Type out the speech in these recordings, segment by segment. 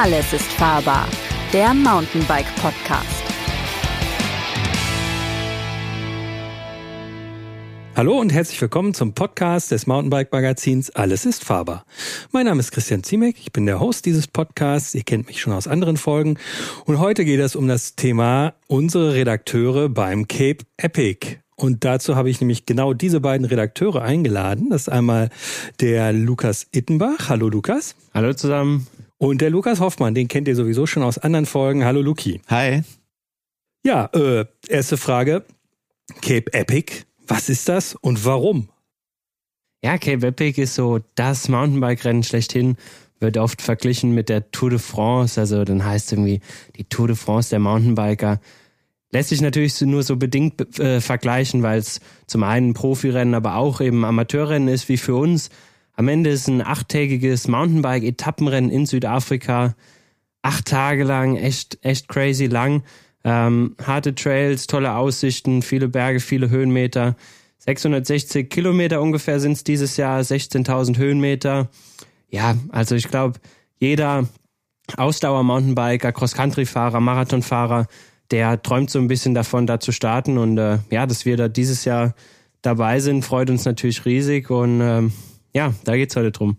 Alles ist fahrbar. Der Mountainbike Podcast. Hallo und herzlich willkommen zum Podcast des Mountainbike Magazins Alles ist fahrbar. Mein Name ist Christian Ziemek, ich bin der Host dieses Podcasts. Ihr kennt mich schon aus anderen Folgen. Und heute geht es um das Thema unsere Redakteure beim Cape Epic. Und dazu habe ich nämlich genau diese beiden Redakteure eingeladen. Das ist einmal der Lukas Ittenbach. Hallo Lukas. Hallo zusammen. Und der Lukas Hoffmann, den kennt ihr sowieso schon aus anderen Folgen. Hallo Luki. Hi. Ja, äh, erste Frage. Cape Epic, was ist das und warum? Ja, Cape Epic ist so das Mountainbike-Rennen schlechthin. Wird oft verglichen mit der Tour de France. Also dann heißt irgendwie die Tour de France der Mountainbiker. Lässt sich natürlich nur so bedingt äh, vergleichen, weil es zum einen Profirennen, aber auch eben Amateurrennen ist, wie für uns. Am Ende ist ein achttägiges Mountainbike-Etappenrennen in Südafrika. Acht Tage lang, echt, echt crazy lang. Ähm, harte Trails, tolle Aussichten, viele Berge, viele Höhenmeter. 660 Kilometer ungefähr sind es dieses Jahr, 16.000 Höhenmeter. Ja, also ich glaube, jeder Ausdauer-Mountainbiker, Cross-Country-Fahrer, Marathonfahrer, der träumt so ein bisschen davon, da zu starten. Und äh, ja, dass wir da dieses Jahr dabei sind, freut uns natürlich riesig. Und ähm, ja, da geht's heute drum.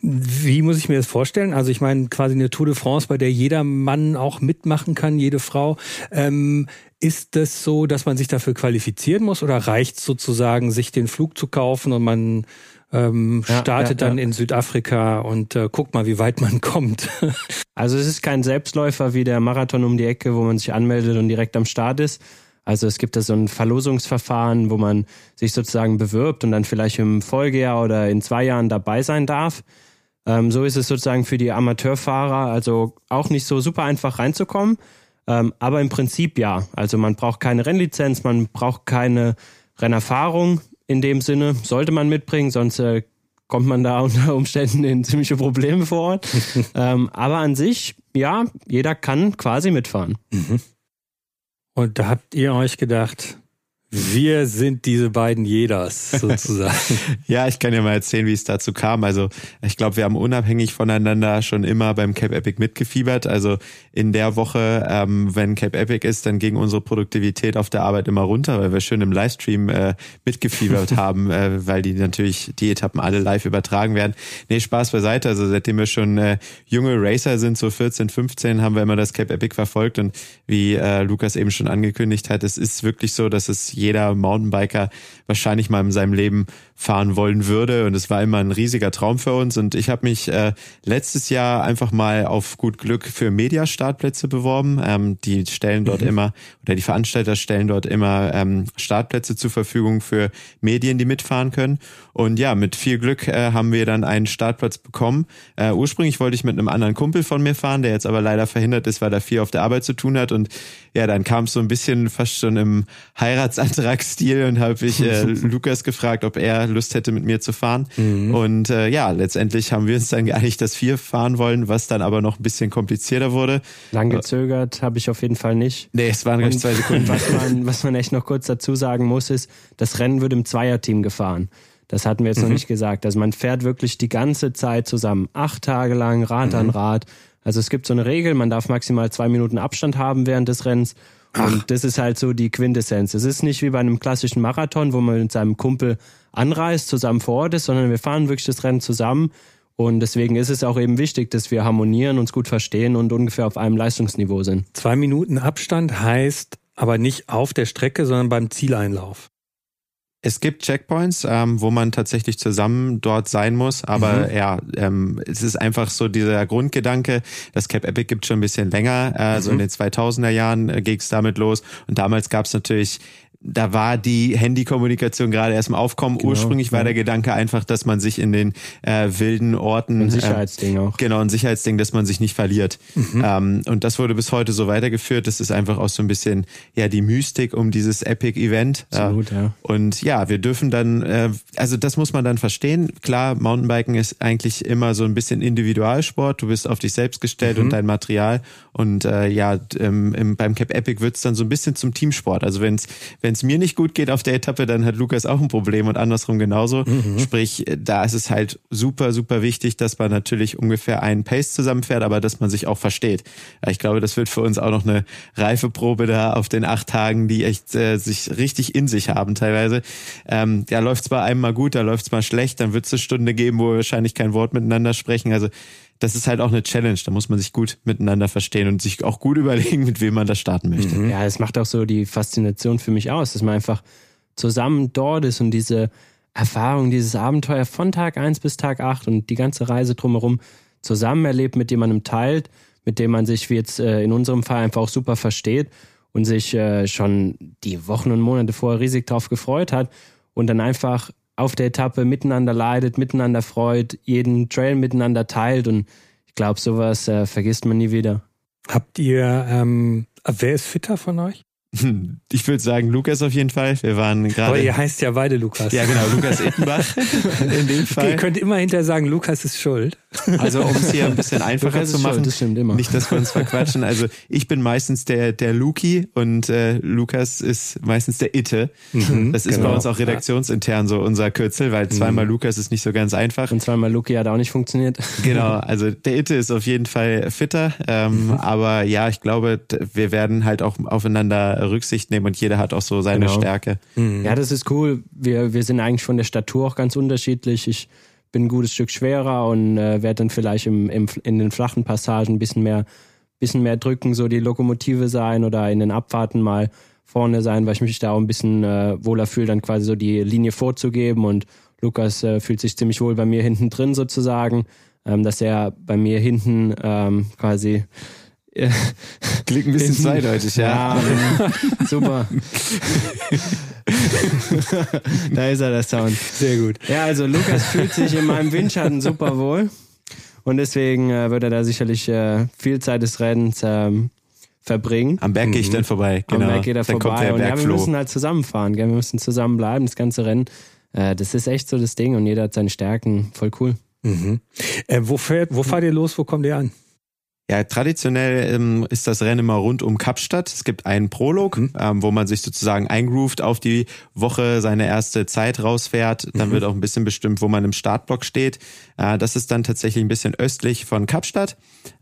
Wie muss ich mir das vorstellen? Also ich meine quasi eine Tour de France, bei der jeder Mann auch mitmachen kann, jede Frau. Ähm, ist das so, dass man sich dafür qualifizieren muss oder reicht sozusagen, sich den Flug zu kaufen und man ähm, ja, startet ja, dann ja. in Südafrika und äh, guckt mal, wie weit man kommt. also es ist kein Selbstläufer wie der Marathon um die Ecke, wo man sich anmeldet und direkt am Start ist. Also es gibt da so ein Verlosungsverfahren, wo man sich sozusagen bewirbt und dann vielleicht im Folgejahr oder in zwei Jahren dabei sein darf. Ähm, so ist es sozusagen für die Amateurfahrer, also auch nicht so super einfach reinzukommen. Ähm, aber im Prinzip ja. Also man braucht keine Rennlizenz, man braucht keine Rennerfahrung in dem Sinne sollte man mitbringen, sonst äh, kommt man da unter Umständen in ziemliche Probleme vor Ort. ähm, aber an sich, ja, jeder kann quasi mitfahren. Mhm. Und da habt ihr euch gedacht, wir sind diese beiden Jeders sozusagen. ja, ich kann ja mal erzählen, wie es dazu kam. Also ich glaube, wir haben unabhängig voneinander schon immer beim Cape Epic mitgefiebert. Also in der Woche, ähm, wenn Cape Epic ist, dann ging unsere Produktivität auf der Arbeit immer runter, weil wir schön im Livestream äh, mitgefiebert haben, äh, weil die natürlich die Etappen alle live übertragen werden. Nee, Spaß beiseite. Also seitdem wir schon äh, junge Racer sind, so 14, 15, haben wir immer das Cape Epic verfolgt. Und wie äh, Lukas eben schon angekündigt hat, es ist wirklich so, dass es jeder Mountainbiker wahrscheinlich mal in seinem Leben fahren wollen würde. Und es war immer ein riesiger Traum für uns. Und ich habe mich äh, letztes Jahr einfach mal auf gut Glück für Mediastartplätze beworben. Ähm, die stellen dort mhm. immer, oder die Veranstalter stellen dort immer ähm, Startplätze zur Verfügung für Medien, die mitfahren können. Und ja, mit viel Glück äh, haben wir dann einen Startplatz bekommen. Äh, ursprünglich wollte ich mit einem anderen Kumpel von mir fahren, der jetzt aber leider verhindert ist, weil er viel auf der Arbeit zu tun hat. Und ja, dann kam es so ein bisschen fast schon im Heiratsantragsstil und habe ich äh, Lukas gefragt, ob er Lust hätte, mit mir zu fahren. Mhm. Und äh, ja, letztendlich haben wir uns dann geeinigt, dass wir fahren wollen, was dann aber noch ein bisschen komplizierter wurde. Lang gezögert habe ich auf jeden Fall nicht. Nee, es waren gleich zwei Sekunden. Was man, was man echt noch kurz dazu sagen muss, ist, das Rennen wird im Zweierteam gefahren. Das hatten wir jetzt mhm. noch nicht gesagt. Also man fährt wirklich die ganze Zeit zusammen, acht Tage lang, Rad mhm. an Rad. Also es gibt so eine Regel, man darf maximal zwei Minuten Abstand haben während des Rennens. Ach. Und das ist halt so die Quintessenz. Es ist nicht wie bei einem klassischen Marathon, wo man mit seinem Kumpel anreist, zusammen vor Ort ist, sondern wir fahren wirklich das Rennen zusammen. Und deswegen ist es auch eben wichtig, dass wir harmonieren, uns gut verstehen und ungefähr auf einem Leistungsniveau sind. Zwei Minuten Abstand heißt aber nicht auf der Strecke, sondern beim Zieleinlauf. Es gibt Checkpoints, ähm, wo man tatsächlich zusammen dort sein muss, aber mhm. ja, ähm, es ist einfach so dieser Grundgedanke, das Cap Epic gibt schon ein bisschen länger, äh, mhm. so in den 2000er Jahren äh, ging es damit los und damals gab es natürlich da war die Handykommunikation gerade erst im Aufkommen. Genau, Ursprünglich war der Gedanke einfach, dass man sich in den äh, wilden Orten. Ein Sicherheitsding äh, auch. Genau, ein Sicherheitsding, dass man sich nicht verliert. Mhm. Ähm, und das wurde bis heute so weitergeführt. Das ist einfach auch so ein bisschen ja die Mystik um dieses Epic-Event. Absolut, äh, ja. Und ja, wir dürfen dann, äh, also das muss man dann verstehen. Klar, Mountainbiken ist eigentlich immer so ein bisschen Individualsport. Du bist auf dich selbst gestellt mhm. und dein Material. Und äh, ja, ähm, im, beim Cap Epic wird's dann so ein bisschen zum Teamsport. Also wenn's, wenn wenn es mir nicht gut geht auf der Etappe, dann hat Lukas auch ein Problem und andersrum genauso. Mhm. Sprich, da ist es halt super, super wichtig, dass man natürlich ungefähr einen Pace zusammenfährt, aber dass man sich auch versteht. Ich glaube, das wird für uns auch noch eine Reifeprobe da auf den acht Tagen, die echt äh, sich richtig in sich haben teilweise. Ähm, ja, läuft zwar einmal gut, da läuft es mal schlecht, dann wird es eine Stunde geben, wo wir wahrscheinlich kein Wort miteinander sprechen. Also das ist halt auch eine Challenge. Da muss man sich gut miteinander verstehen und sich auch gut überlegen, mit wem man da starten möchte. Mhm. Ja, es macht auch so die Faszination für mich aus, dass man einfach zusammen dort ist und diese Erfahrung, dieses Abenteuer von Tag 1 bis Tag 8 und die ganze Reise drumherum zusammen erlebt, mit dem man im teilt, mit dem man sich wie jetzt äh, in unserem Fall einfach auch super versteht und sich äh, schon die Wochen und Monate vorher riesig drauf gefreut hat und dann einfach auf der Etappe miteinander leidet, miteinander freut, jeden Trail miteinander teilt und ich glaube, sowas äh, vergisst man nie wieder. Habt ihr, ähm, wer ist fitter von euch? Ich würde sagen, Lukas auf jeden Fall. Wir waren gerade. Aber ihr heißt ja beide Lukas. Ja, genau, Lukas Ittenbach in dem Fall. Okay, ihr könnt immer hinter sagen, Lukas ist schuld. Also um es hier ein bisschen einfacher zu machen, das stimmt immer. nicht, dass wir uns verquatschen. Also ich bin meistens der der Luki und äh, Lukas ist meistens der Itte. Mhm, das ist genau. bei uns auch redaktionsintern so unser Kürzel, weil zweimal mhm. Lukas ist nicht so ganz einfach. Und zweimal Luki hat auch nicht funktioniert. Genau, also der Itte ist auf jeden Fall fitter, ähm, mhm. aber ja, ich glaube, wir werden halt auch aufeinander Rücksicht nehmen und jeder hat auch so seine genau. Stärke. Mhm. Ja, das ist cool. Wir wir sind eigentlich von der Statur auch ganz unterschiedlich. Ich bin ein gutes Stück schwerer und äh, werde dann vielleicht im, im, in den flachen Passagen ein bisschen mehr, bisschen mehr drücken, so die Lokomotive sein oder in den Abfahrten mal vorne sein, weil ich mich da auch ein bisschen äh, wohler fühle, dann quasi so die Linie vorzugeben und Lukas äh, fühlt sich ziemlich wohl bei mir hinten drin sozusagen, ähm, dass er bei mir hinten ähm, quasi Klingt ein bisschen zweideutig, ja. ja super. da ist er, der Sound. Sehr gut. Ja, also Lukas fühlt sich in meinem Windschatten super wohl. Und deswegen äh, wird er da sicherlich äh, viel Zeit des Rennens ähm, verbringen. Am Berg gehe ich mhm. dann vorbei. Genau. Am Berg geht er dann vorbei. Und ja, wir müssen halt zusammenfahren. Gell? Wir müssen zusammen bleiben, das ganze Rennen. Äh, das ist echt so das Ding und jeder hat seine Stärken. Voll cool. Mhm. Äh, wo, fährt, wo fahrt ihr los? Wo kommt ihr an? Ja, traditionell ähm, ist das Rennen immer rund um Kapstadt. Es gibt einen Prolog, mhm. ähm, wo man sich sozusagen eingroovt auf die Woche, seine erste Zeit rausfährt. Dann mhm. wird auch ein bisschen bestimmt, wo man im Startblock steht. Äh, das ist dann tatsächlich ein bisschen östlich von Kapstadt.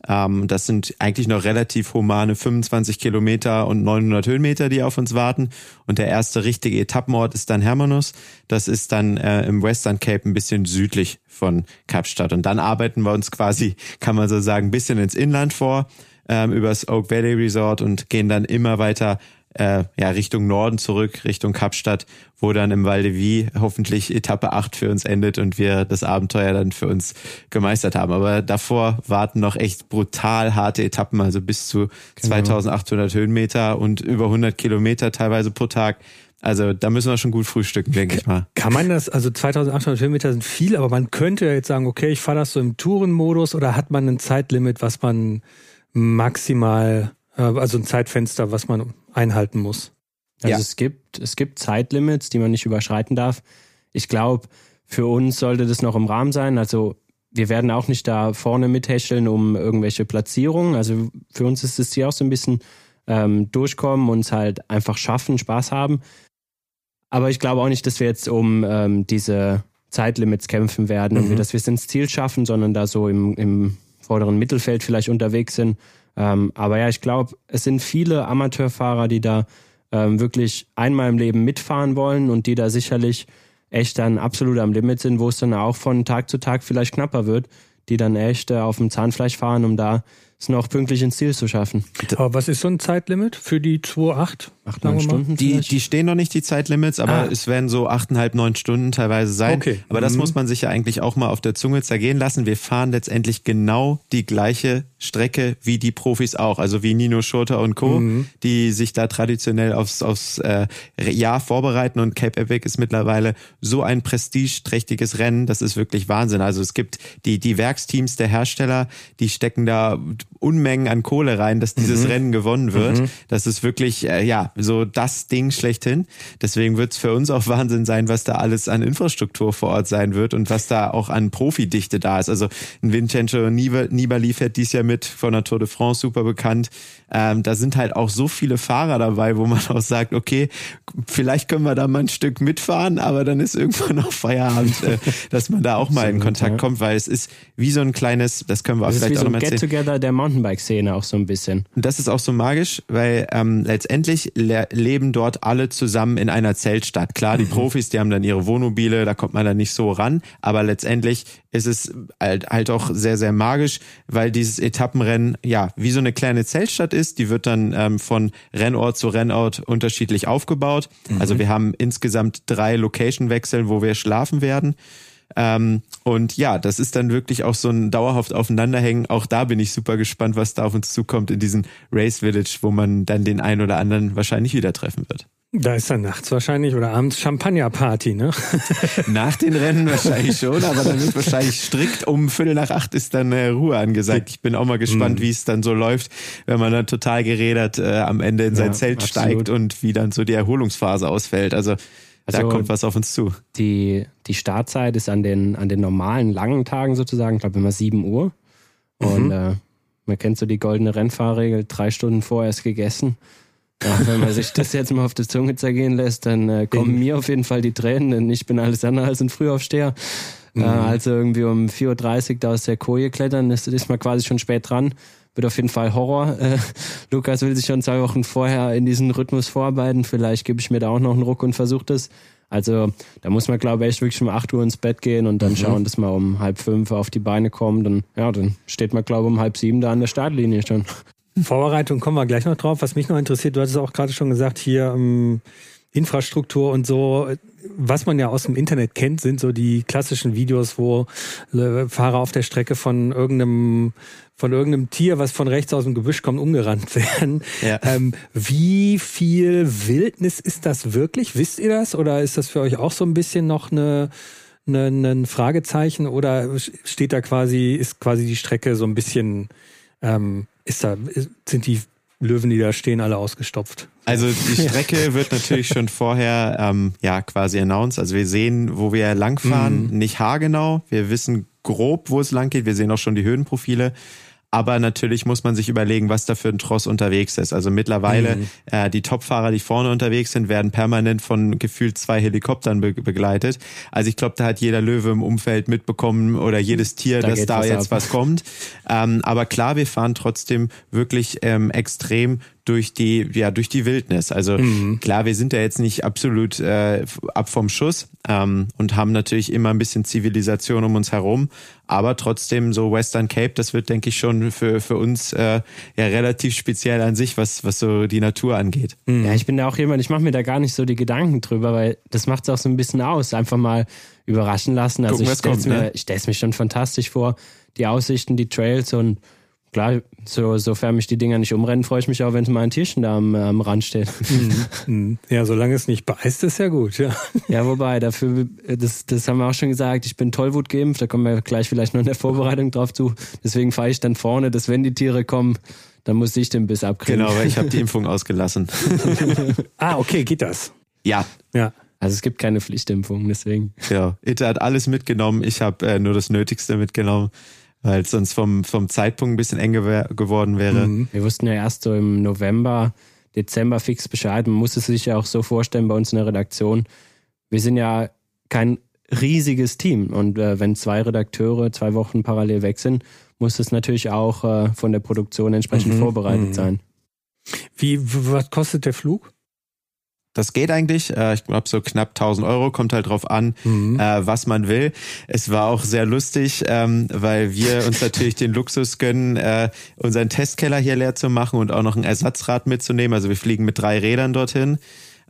Ähm, das sind eigentlich noch relativ humane 25 Kilometer und 900 Höhenmeter, die auf uns warten. Und der erste richtige Etappenort ist dann Hermanus. Das ist dann äh, im Western Cape ein bisschen südlich von Kapstadt. Und dann arbeiten wir uns quasi, kann man so sagen, ein bisschen ins Inland vor, ähm, übers Oak Valley Resort und gehen dann immer weiter äh, ja, Richtung Norden zurück, Richtung Kapstadt, wo dann im Val de Vie hoffentlich Etappe 8 für uns endet und wir das Abenteuer dann für uns gemeistert haben. Aber davor warten noch echt brutal harte Etappen, also bis zu genau. 2800 Höhenmeter und über 100 Kilometer teilweise pro Tag. Also da müssen wir schon gut frühstücken, denke ich mal. Kann man das, also 2800 Höhenmeter sind viel, aber man könnte ja jetzt sagen, okay, ich fahre das so im Tourenmodus oder hat man ein Zeitlimit, was man maximal, äh, also ein Zeitfenster, was man einhalten muss? Also ja. es gibt, es gibt Zeitlimits, die man nicht überschreiten darf. Ich glaube, für uns sollte das noch im Rahmen sein. Also wir werden auch nicht da vorne mithäscheln um irgendwelche Platzierungen. Also für uns ist das Ziel auch so ein bisschen ähm, durchkommen, uns halt einfach schaffen, Spaß haben. Aber ich glaube auch nicht, dass wir jetzt um ähm, diese Zeitlimits kämpfen werden mhm. und dass wir es ins Ziel schaffen, sondern da so im, im vorderen Mittelfeld vielleicht unterwegs sind. Ähm, aber ja, ich glaube, es sind viele Amateurfahrer, die da ähm, wirklich einmal im Leben mitfahren wollen und die da sicherlich echt dann absolut am Limit sind, wo es dann auch von Tag zu Tag vielleicht knapper wird, die dann echt äh, auf dem Zahnfleisch fahren, um da es noch pünktlich ins Ziel zu schaffen. Aber was ist so ein Zeitlimit für die 2,8? Acht, neun Stunden? Die, die stehen noch nicht, die Zeitlimits, aber ah. es werden so achteinhalb, neun Stunden teilweise sein. Okay. Aber das mhm. muss man sich ja eigentlich auch mal auf der Zunge zergehen lassen. Wir fahren letztendlich genau die gleiche Strecke wie die Profis auch, also wie Nino Schurter und Co., mhm. die sich da traditionell aufs, aufs äh, Jahr vorbereiten und Cape Epic ist mittlerweile so ein prestigeträchtiges Rennen, das ist wirklich Wahnsinn. Also es gibt die, die Werksteams der Hersteller, die stecken da Unmengen an Kohle rein, dass dieses Mhm. Rennen gewonnen wird. Das ist wirklich, äh, ja, so das Ding schlechthin. Deswegen wird es für uns auch Wahnsinn sein, was da alles an Infrastruktur vor Ort sein wird und was da auch an Profidichte da ist. Also ein Vincenzo Nibali fährt dies Jahr mit von der Tour de France, super bekannt. Ähm, da sind halt auch so viele Fahrer dabei, wo man auch sagt, okay, vielleicht können wir da mal ein Stück mitfahren, aber dann ist irgendwann auch Feierabend, äh, dass man da auch mal in Kontakt kommt, weil es ist wie so ein kleines, das können wir auch Das ist wie vielleicht so auch ein. Get-Together der Mountainbike-Szene auch so ein bisschen. Und das ist auch so magisch, weil ähm, letztendlich le leben dort alle zusammen in einer Zeltstadt. Klar, die Profis, die haben dann ihre Wohnmobile, da kommt man dann nicht so ran, aber letztendlich ist es halt, halt auch sehr, sehr magisch, weil dieses Etappenrennen ja wie so eine kleine Zeltstadt ist. Die wird dann ähm, von Rennort zu Rennort unterschiedlich aufgebaut. Also wir haben insgesamt drei Location-Wechsel, wo wir schlafen werden. Ähm, und ja, das ist dann wirklich auch so ein dauerhaft Aufeinanderhängen. Auch da bin ich super gespannt, was da auf uns zukommt in diesen Race Village, wo man dann den einen oder anderen wahrscheinlich wieder treffen wird. Da ist dann nachts wahrscheinlich oder abends Champagnerparty, ne? Nach den Rennen wahrscheinlich schon, aber dann wird wahrscheinlich strikt um Viertel nach acht ist dann äh, Ruhe angesagt. Ich bin auch mal Mhm. gespannt, wie es dann so läuft, wenn man dann total gerädert äh, am Ende in sein Ja, Zelt absolut. steigt und wie dann so die Erholungsphase ausfällt. Also, da Also- kommt was auf uns zu. Die, die Startzeit ist an den, an den normalen langen Tagen sozusagen, ich glaube immer 7 Uhr. Und äh, man kennt so die goldene Rennfahrregel, drei Stunden vorher ist gegessen. Ja, wenn man sich das jetzt mal auf die Zunge zergehen lässt, dann äh, kommen mir auf jeden Fall die Tränen, denn ich bin alles andere als ein Frühaufsteher. Äh, also irgendwie um 4.30 Uhr da aus der Koje klettern, das ist man quasi schon spät dran. Wird auf jeden Fall Horror. Äh, Lukas will sich schon zwei Wochen vorher in diesen Rhythmus vorarbeiten. Vielleicht gebe ich mir da auch noch einen Ruck und versuche das. Also da muss man, glaube ich, echt wirklich um 8 Uhr ins Bett gehen und dann schauen, dass man um halb fünf auf die Beine kommt. Und ja, dann steht man, glaube ich, um halb sieben da an der Startlinie schon. Vorbereitung kommen wir gleich noch drauf. Was mich noch interessiert, du hattest auch gerade schon gesagt, hier ähm, Infrastruktur und so. Was man ja aus dem Internet kennt, sind so die klassischen Videos, wo äh, Fahrer auf der Strecke von irgendeinem von irgendeinem Tier, was von rechts aus dem Gebüsch kommt, umgerannt werden. Ja. Ähm, wie viel Wildnis ist das wirklich? Wisst ihr das? Oder ist das für euch auch so ein bisschen noch eine, eine, ein Fragezeichen? Oder steht da quasi, ist quasi die Strecke so ein bisschen, ähm, ist da, ist, sind die Löwen, die da stehen, alle ausgestopft? Also die Strecke wird natürlich schon vorher ähm, ja quasi announced. Also wir sehen, wo wir langfahren, nicht haargenau. Wir wissen grob, wo es lang geht. Wir sehen auch schon die Höhenprofile. Aber natürlich muss man sich überlegen, was da für ein Tross unterwegs ist. Also mittlerweile äh, die Topfahrer, die vorne unterwegs sind, werden permanent von gefühlt zwei Helikoptern be begleitet. Also ich glaube, da hat jeder Löwe im Umfeld mitbekommen oder jedes Tier, Da dass da was jetzt ab. was kommt. Ähm, aber klar, wir fahren trotzdem wirklich ähm, extrem durch die ja durch die Wildnis. Also klar, wir sind ja jetzt nicht absolut äh, ab vom Schuss ähm, und haben natürlich immer ein bisschen Zivilisation um uns herum, aber trotzdem so Western Cape, das wird denke ich schon für für uns äh, ja relativ speziell an sich, was was so die Natur angeht. Ja, ich bin da auch jemand, ich mache mir da gar nicht so die Gedanken drüber, weil das macht es auch so ein bisschen aus. Einfach mal überraschen lassen. Also Gucken, ich stell's kommt, mir, ne? ich stell's mir schon fantastisch vor. Die Aussichten, die Trails und klar, so, sofern mich die Dinger nicht umrennen, freue ich mich auch, wenn mal ein Tierchen da am, am Rand steht. Hm. Ja, solange es nicht beißt, ist ja gut, ja. ja, wobei, dafür, das, das haben wir auch schon gesagt, ich bin Tollwut geimpft, da kommen wir gleich vielleicht noch in der Vorbereitung drauf zu. Deswegen fahre ich dann vorne, dass wenn die Tiere kommen, dann muss ich den Biss abkriegen. Genau, weil ich habe die Impfung ausgelassen. Ah, okay, geht das. Ja, Ja. Also es gibt keine Pflichtimpfung, deswegen. Ja, Itte hat alles mitgenommen. Ich habe äh, nur das Nötigste mitgenommen, weil es sonst vom, vom Zeitpunkt ein bisschen eng gewer- geworden wäre. Wir wussten ja erst so im November, Dezember fix Bescheid. Man muss es sich ja auch so vorstellen bei uns in der Redaktion. Wir sind ja kein riesiges Team und äh, wenn zwei Redakteure zwei Wochen parallel weg sind, muss es natürlich auch äh, von der Produktion entsprechend vorbereitet sein. Wie, was kostet der Flug? Das geht eigentlich. Äh, ich glaube, so knapp 1000 Euro. Kommt halt drauf an, äh, was man will. Es war auch sehr lustig, ähm, weil wir uns natürlich den Luxus gönnen, äh, unseren Testkeller hier leer zu machen und auch noch ein Ersatzrad mitzunehmen. Also wir fliegen mit drei Rädern dorthin.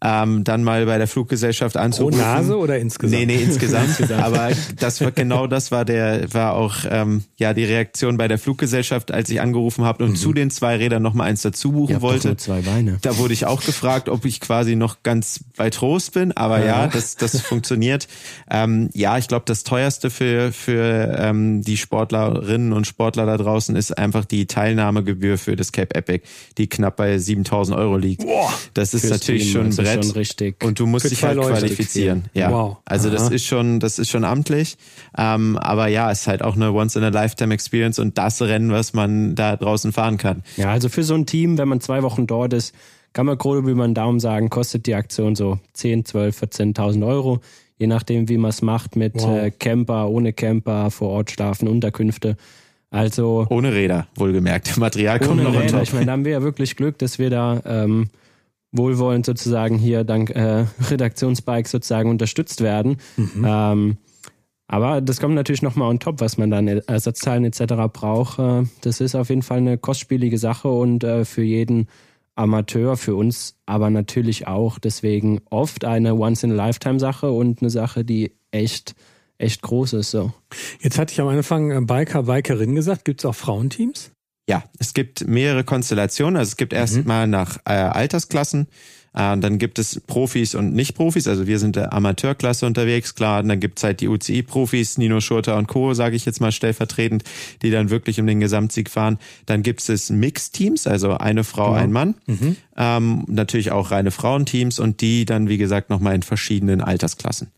Ähm, dann mal bei der Fluggesellschaft anzurufen. Pro Nase oder insgesamt? Nee, nee, insgesamt. Aber das war genau das war der, war auch ähm, ja die Reaktion bei der Fluggesellschaft, als ich angerufen habe und mhm. zu den zwei Rädern noch mal eins dazu buchen Ihr wollte. Zwei Beine. Da wurde ich auch gefragt, ob ich quasi noch ganz bei Trost bin. Aber ja, ja das, das funktioniert. Ähm, ja, ich glaube, das teuerste für, für ähm, die Sportlerinnen und Sportler da draußen ist einfach die Teilnahmegebühr für das Cape Epic, die knapp bei 7000 Euro liegt. Boah, das ist natürlich schon ein Brett. Schon richtig. Und du musst dich halt Leute qualifizieren. Ja. Wow. Also Aha. das ist schon, das ist schon amtlich. Ähm, aber ja, es ist halt auch eine Once in a Lifetime Experience und das Rennen, was man da draußen fahren kann. Ja, also für so ein Team, wenn man zwei Wochen dort ist, kann man grob über den Daumen sagen, kostet die Aktion so 10, 12, 14.000 Euro. Je nachdem, wie man es macht mit wow. äh, Camper, ohne Camper, vor Ort schlafen, Unterkünfte. Also ohne Räder, wohlgemerkt. Material kommt noch Räder. Ich meine, da haben wir ja wirklich Glück, dass wir da ähm, wohlwollend sozusagen hier dank äh, Redaktionsbike sozusagen unterstützt werden. Mhm. Ähm, aber das kommt natürlich nochmal on top, was man dann Ersatzteilen etc. braucht. Äh, das ist auf jeden Fall eine kostspielige Sache und äh, für jeden Amateur, für uns aber natürlich auch deswegen oft eine Once-in-a-Lifetime-Sache und eine Sache, die echt echt groß ist. So. Jetzt hatte ich am Anfang äh, Biker, Bikerin gesagt. Gibt es auch Frauenteams? Ja, es gibt mehrere Konstellationen. Also es gibt mhm. erstmal nach äh, Altersklassen. Äh, dann gibt es Profis und Nicht-Profis. Also wir sind der Amateurklasse unterwegs, klar. Und dann gibt es halt die UCI-Profis, Nino Schurter und Co., sage ich jetzt mal stellvertretend, die dann wirklich um den Gesamtsieg fahren. Dann gibt es Mix-Teams, also eine Frau, genau. ein Mann. Mhm. Ähm, natürlich auch reine Frauenteams und die dann, wie gesagt, nochmal in verschiedenen Altersklassen.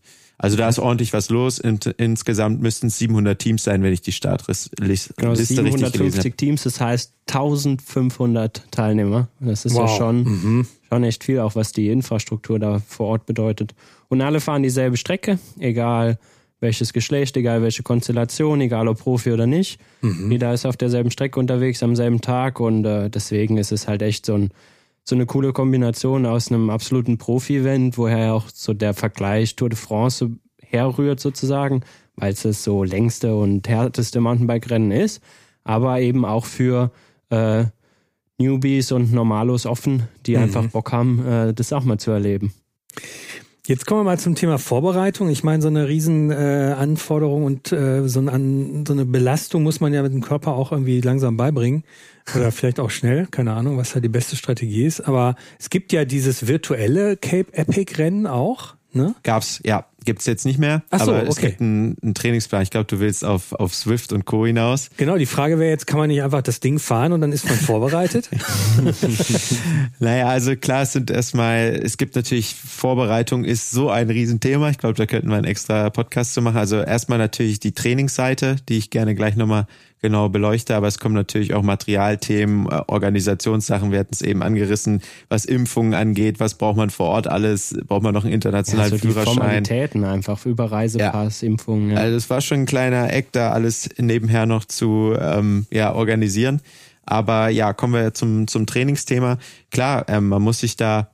Also da ist ordentlich was los. In, insgesamt müssten es 700 Teams sein, wenn ich die Startliste genau, habe. 750 Teams, das heißt 1500 Teilnehmer. Das ist wow. ja schon, mhm. schon echt viel, auch was die Infrastruktur da vor Ort bedeutet. Und alle fahren dieselbe Strecke, egal welches Geschlecht, egal welche Konstellation, egal ob Profi oder nicht. Mhm. Jeder ist auf derselben Strecke unterwegs am selben Tag und äh, deswegen ist es halt echt so ein so eine coole Kombination aus einem absoluten Profi-Event, woher auch so der Vergleich Tour de France herrührt sozusagen, weil es das so längste und härteste Mountainbike-Rennen ist, aber eben auch für äh, Newbies und Normalos offen, die mhm. einfach Bock haben, äh, das auch mal zu erleben. Jetzt kommen wir mal zum Thema Vorbereitung. Ich meine, so eine riesen äh, Anforderung und äh, so, ein, so eine Belastung muss man ja mit dem Körper auch irgendwie langsam beibringen. Oder vielleicht auch schnell, keine Ahnung, was da die beste Strategie ist. Aber es gibt ja dieses virtuelle Cape Epic Rennen auch. Ne? Gab's, ja, gibt's jetzt nicht mehr. Ach so, aber okay. es gibt einen, einen Trainingsplan. Ich glaube, du willst auf, auf Swift und Co. hinaus. Genau, die Frage wäre jetzt, kann man nicht einfach das Ding fahren und dann ist man vorbereitet? naja, also klar, es sind erstmal, es gibt natürlich, Vorbereitung ist so ein Riesenthema. Ich glaube, da könnten wir einen extra Podcast zu machen. Also erstmal natürlich die Trainingsseite, die ich gerne gleich nochmal genau beleuchte, aber es kommen natürlich auch Materialthemen, äh, Organisationssachen, wir hatten es eben angerissen, was Impfungen angeht, was braucht man vor Ort alles, braucht man noch einen internationalen ja, so Führerschein. Die Formalitäten einfach, über Reisepass, ja. Impfungen. Ja. Also es war schon ein kleiner Eck, da alles nebenher noch zu ähm, ja, organisieren. Aber ja, kommen wir zum, zum Trainingsthema. Klar, ähm, man muss sich da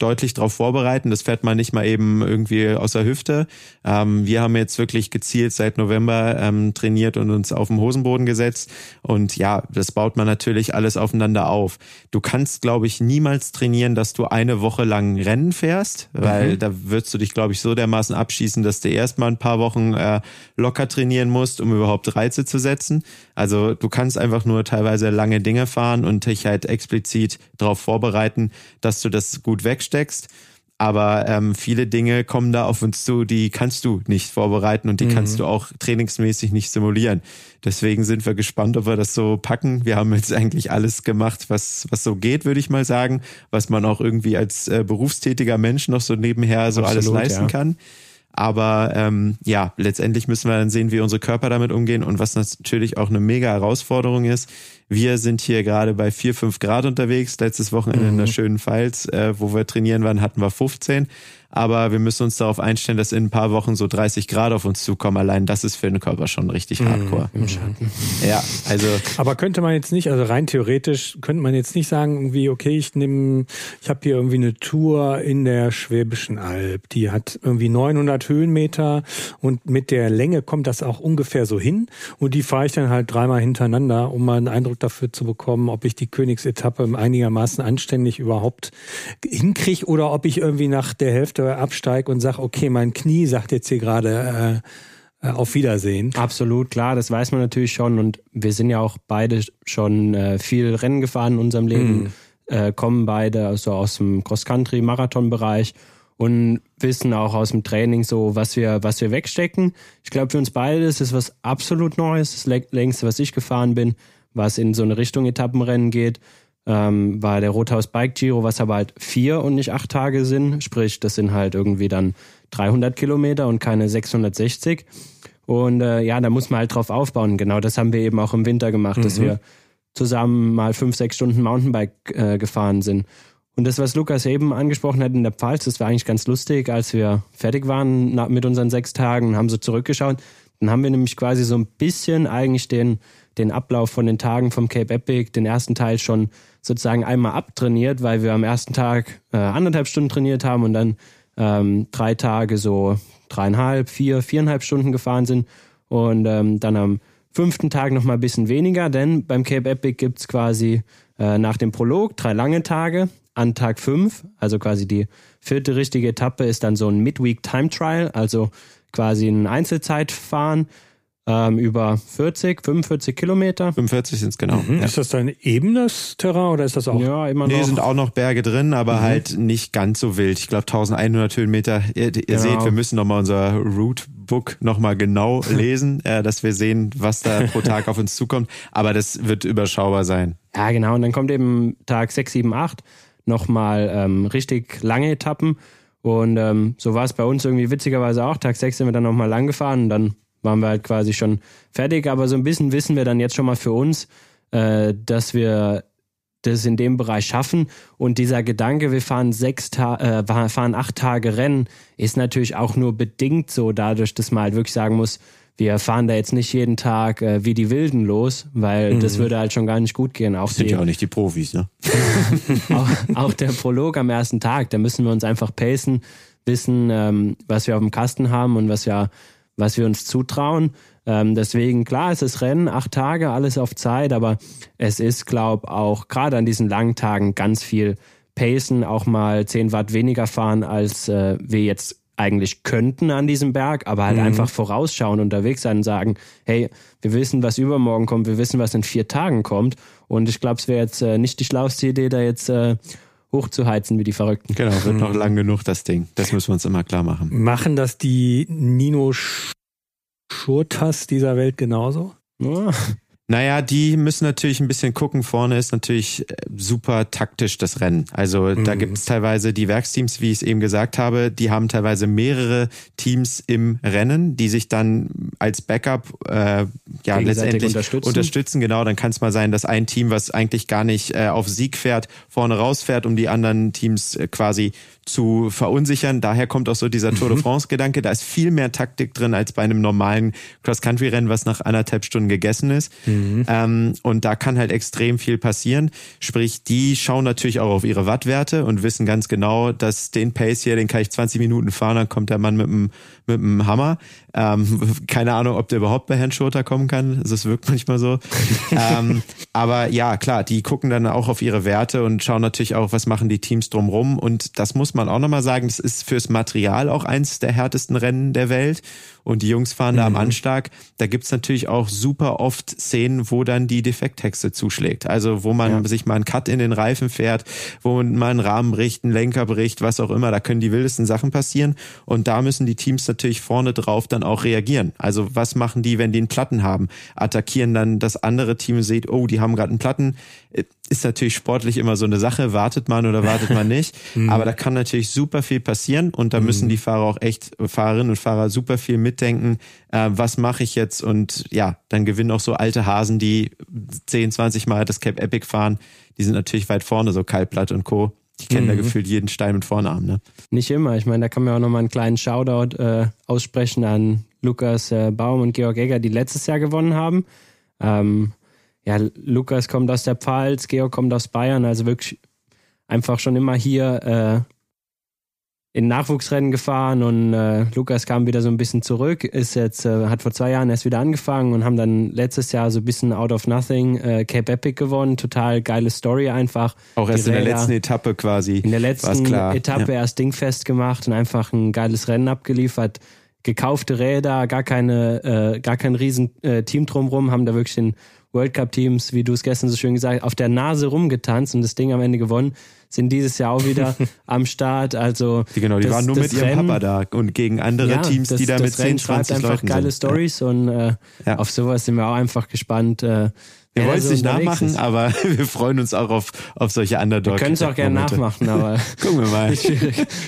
deutlich darauf vorbereiten. Das fährt man nicht mal eben irgendwie aus der Hüfte. Ähm, wir haben jetzt wirklich gezielt seit November ähm, trainiert und uns auf den Hosenboden gesetzt. Und ja, das baut man natürlich alles aufeinander auf. Du kannst, glaube ich, niemals trainieren, dass du eine Woche lang Rennen fährst, weil mhm. da würdest du dich, glaube ich, so dermaßen abschießen, dass du erstmal ein paar Wochen äh, locker trainieren musst, um überhaupt Reize zu setzen. Also du kannst einfach nur teilweise lange Dinge fahren und dich halt explizit darauf vorbereiten, dass du das gut wegsteckst. Aber ähm, viele Dinge kommen da auf uns zu, die kannst du nicht vorbereiten und die mhm. kannst du auch trainingsmäßig nicht simulieren. Deswegen sind wir gespannt, ob wir das so packen. Wir haben jetzt eigentlich alles gemacht, was, was so geht, würde ich mal sagen, was man auch irgendwie als äh, berufstätiger Mensch noch so nebenher so Absolut, alles leisten ja. kann. Aber ähm, ja, letztendlich müssen wir dann sehen, wie unsere Körper damit umgehen und was natürlich auch eine mega Herausforderung ist. Wir sind hier gerade bei vier fünf Grad unterwegs. Letztes Wochenende mhm. in der schönen Pfalz, äh, wo wir trainieren waren, hatten wir 15. aber wir müssen uns darauf einstellen, dass in ein paar Wochen so 30 Grad auf uns zukommen. Allein das ist für den Körper schon richtig hardcore. Im Schatten. Ja, also Aber könnte man jetzt nicht, also rein theoretisch, könnte man jetzt nicht sagen, irgendwie, okay, ich nehme, ich habe hier irgendwie eine Tour in der Schwäbischen Alb, die hat irgendwie 900 Höhenmeter und mit der Länge kommt das auch ungefähr so hin und die fahre ich dann halt dreimal hintereinander, um mal einen Eindruck dafür zu bekommen, ob ich die Königsetappe einigermaßen anständig überhaupt hinkriege oder ob ich irgendwie nach der Hälfte absteige und sage, okay, mein Knie sagt jetzt hier gerade äh, äh, auf Wiedersehen. Absolut, klar, das weiß man natürlich schon. Und wir sind ja auch beide schon äh, viel Rennen gefahren in unserem Leben, äh, kommen beide also aus dem Cross-Country-Marathon-Bereich und wissen auch aus dem Training so, was wir, was wir wegstecken. Ich glaube, für uns beide ist es was absolut Neues. Das lä- längste, was ich gefahren bin, was in so eine Richtung Etappenrennen geht, ähm, war der Rothaus Bike Giro, was aber halt vier und nicht acht Tage sind. Sprich, das sind halt irgendwie dann 300 Kilometer und keine 660. Und äh, ja, da muss man halt drauf aufbauen. Genau das haben wir eben auch im Winter gemacht, dass wir zusammen mal fünf, sechs Stunden Mountainbike äh, gefahren sind. Und das, was Lukas eben angesprochen hat in der Pfalz, das war eigentlich ganz lustig, als wir fertig waren mit unseren sechs Tagen, haben so zurückgeschaut. Dann haben wir nämlich quasi so ein bisschen eigentlich den, den Ablauf von den Tagen vom Cape Epic, den ersten Teil schon sozusagen einmal abtrainiert, weil wir am ersten Tag äh, anderthalb Stunden trainiert haben und dann ähm, drei Tage so dreieinhalb, vier, viereinhalb Stunden gefahren sind und ähm, dann am fünften Tag noch mal ein bisschen weniger, denn beim Cape Epic gibt's quasi äh, nach dem Prolog drei lange Tage. An Tag fünf, also quasi die vierte richtige Etappe, ist dann so ein Midweek Time Trial, also quasi ein Einzelzeitfahren ähm, über 40, 45 Kilometer. 45 sind es genau. Ja. Ist das dann ebenes Terrain oder ist das auch? Ja, immer Nee, noch. sind auch noch Berge drin, aber Mhm. halt nicht ganz so wild. Ich glaube 1100 Höhenmeter. Ihr, ihr Genau. seht, wir müssen nochmal unser Routebook nochmal genau lesen, äh, dass wir sehen, was da pro Tag auf uns zukommt. Aber das wird überschaubar sein. Ja, genau. Und dann kommt eben Tag 6, 7, 8 nochmal ähm, richtig lange Etappen. Und ähm, so war es bei uns irgendwie witzigerweise auch. Tag 6 sind wir dann nochmal lang gefahren und dann waren wir halt quasi schon fertig. Aber so ein bisschen wissen wir dann jetzt schon mal für uns, äh, dass wir das in dem Bereich schaffen. Und dieser Gedanke, wir fahren sechs Ta äh, fahren acht Tage Rennen, ist natürlich auch nur bedingt so, dadurch, dass man halt wirklich sagen muss, wir fahren da jetzt nicht jeden Tag äh, wie die Wilden los, weil das würde halt schon gar nicht gut gehen. Auch, Sind die, ja auch nicht die Profis, ne? auch, auch der Prolog am ersten Tag, da müssen wir uns einfach pacen, wissen, ähm, was wir auf dem Kasten haben und was wir, was wir uns zutrauen. Ähm, deswegen, klar, es ist Rennen, acht Tage, alles auf Zeit, aber es ist, glaube auch gerade an diesen langen Tagen ganz viel Pacen, auch mal 10 Watt weniger fahren, als äh, wir jetzt eigentlich könnten an diesem Berg, aber halt einfach vorausschauen, unterwegs sein und sagen, hey, wir wissen, was übermorgen kommt, wir wissen, was in vier Tagen kommt. Und ich glaube, es wäre jetzt äh, nicht die schlauste Idee, da jetzt äh, hochzuheizen wie die Verrückten. Genau, wird noch lang genug das Ding. Das müssen wir uns immer klar machen. Machen das die Nino Sch- Schurtas dieser Welt genauso? Ja. Naja, die müssen natürlich ein bisschen gucken. Vorne ist natürlich äh, super taktisch das Rennen. Also da gibt es teilweise die Werksteams, wie ich es eben gesagt habe, die haben teilweise mehrere Teams im Rennen, die sich dann als Backup äh, ja letztendlich unterstützen. unterstützen. Genau, dann kann es mal sein, dass ein Team, was eigentlich gar nicht äh, auf Sieg fährt, vorne rausfährt, um die anderen Teams äh, quasi zu verunsichern. Daher kommt auch so dieser Tour de France-Gedanke. Da ist viel mehr Taktik drin als bei einem normalen Cross-Country-Rennen, was nach anderthalb Stunden gegessen ist. Ähm, und da kann halt extrem viel passieren. Sprich, die schauen natürlich auch auf ihre Wattwerte und wissen ganz genau, dass den Pace hier, den kann ich 20 Minuten fahren, dann kommt der Mann mit dem, mit dem Hammer. Ähm, keine Ahnung, ob der überhaupt bei Herrn Schurter kommen kann. Das wirkt manchmal so. ähm, aber ja, klar, die gucken dann auch auf ihre Werte und schauen natürlich auch, was machen die Teams drumrum. Und das muss man auch nochmal sagen, das ist fürs Material auch eins der härtesten Rennen der Welt. Und die Jungs fahren da am Anschlag. Da gibt's natürlich auch super oft Szenen, wo dann die Defekthexe zuschlägt. Also wo man sich mal einen Cut in den Reifen fährt, wo man mal einen Rahmen bricht, einen Lenker bricht, was auch immer. Da können die wildesten Sachen passieren. Und da müssen die Teams natürlich vorne drauf dann auch reagieren. Also was machen die, wenn die einen Platten haben? Attackieren dann das andere Team und sieht, oh, die haben gerade einen Platten. Ist natürlich sportlich immer so eine Sache. Wartet man oder wartet man nicht? Aber da kann natürlich super viel passieren und da müssen die Fahrer auch echt, Fahrerinnen und Fahrer super viel mitdenken. Äh, was mache ich jetzt? Und ja, dann gewinnen auch so alte Hasen, die 10, 20 Mal das Cape Epic fahren. Die sind natürlich weit vorne, so Kyle Platt und Co. die kennen mhm. da gefühlt jeden Stein mit Vornamen. Ne? Nicht immer. Ich meine, da kann man auch nochmal einen kleinen Shoutout äh, aussprechen an Lukas äh, Baum und Georg Egger, die letztes Jahr gewonnen haben. Ähm, ja, Lukas kommt aus der Pfalz, Georg kommt aus Bayern, also wirklich einfach schon immer hier äh, in Nachwuchsrennen gefahren und äh, Lukas kam wieder so ein bisschen zurück, ist jetzt, äh, hat vor zwei Jahren erst wieder angefangen und haben dann letztes Jahr so ein bisschen out of nothing äh, Cape Epic gewonnen. Total geile Story einfach. Auch erst in der letzten Etappe quasi. In der letzten Etappe ja. erst dingfest gemacht und einfach ein geiles Rennen abgeliefert. Gekaufte Räder, gar keine, äh, gar kein riesen äh, Team drumrum, haben da wirklich den World Cup Teams, wie du es gestern so schön gesagt hast, auf der Nase rumgetanzt und das Ding am Ende gewonnen sind dieses Jahr auch wieder am Start. Also die, genau, die das, waren nur mit ihrem Papa da und gegen andere ja, Teams, das, die da mit 10, 20 Leuten einfach geile Stories ja. und äh, ja. auf sowas sind wir auch einfach gespannt. Äh, wir wollen es so nicht nachmachen, ist. aber wir freuen uns auch auf, auf solche Underdog. Wir können es auch gerne nachmachen, aber gucken wir mal.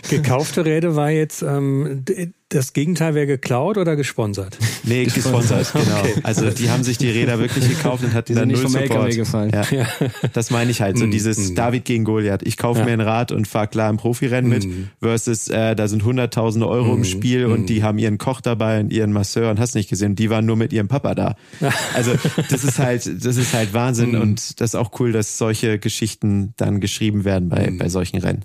Gekaufte Rede war jetzt ähm, das Gegenteil wäre geklaut oder gesponsert? Nee, gesponsert, genau. Okay. Also die haben sich die Räder wirklich gekauft und hat dieser Null Support. gefallen. Ja. ja. Das meine ich halt, so mm, dieses mm. David gegen Goliath. Ich kaufe ja. mir ein Rad und fahre klar im Profirennen mm. mit versus äh, da sind hunderttausende Euro im mm. Spiel und mm. die haben ihren Koch dabei und ihren Masseur und hast nicht gesehen, die waren nur mit ihrem Papa da. Also das ist halt, das ist halt Wahnsinn mm. und das ist auch cool, dass solche Geschichten dann geschrieben werden bei, bei solchen Rennen.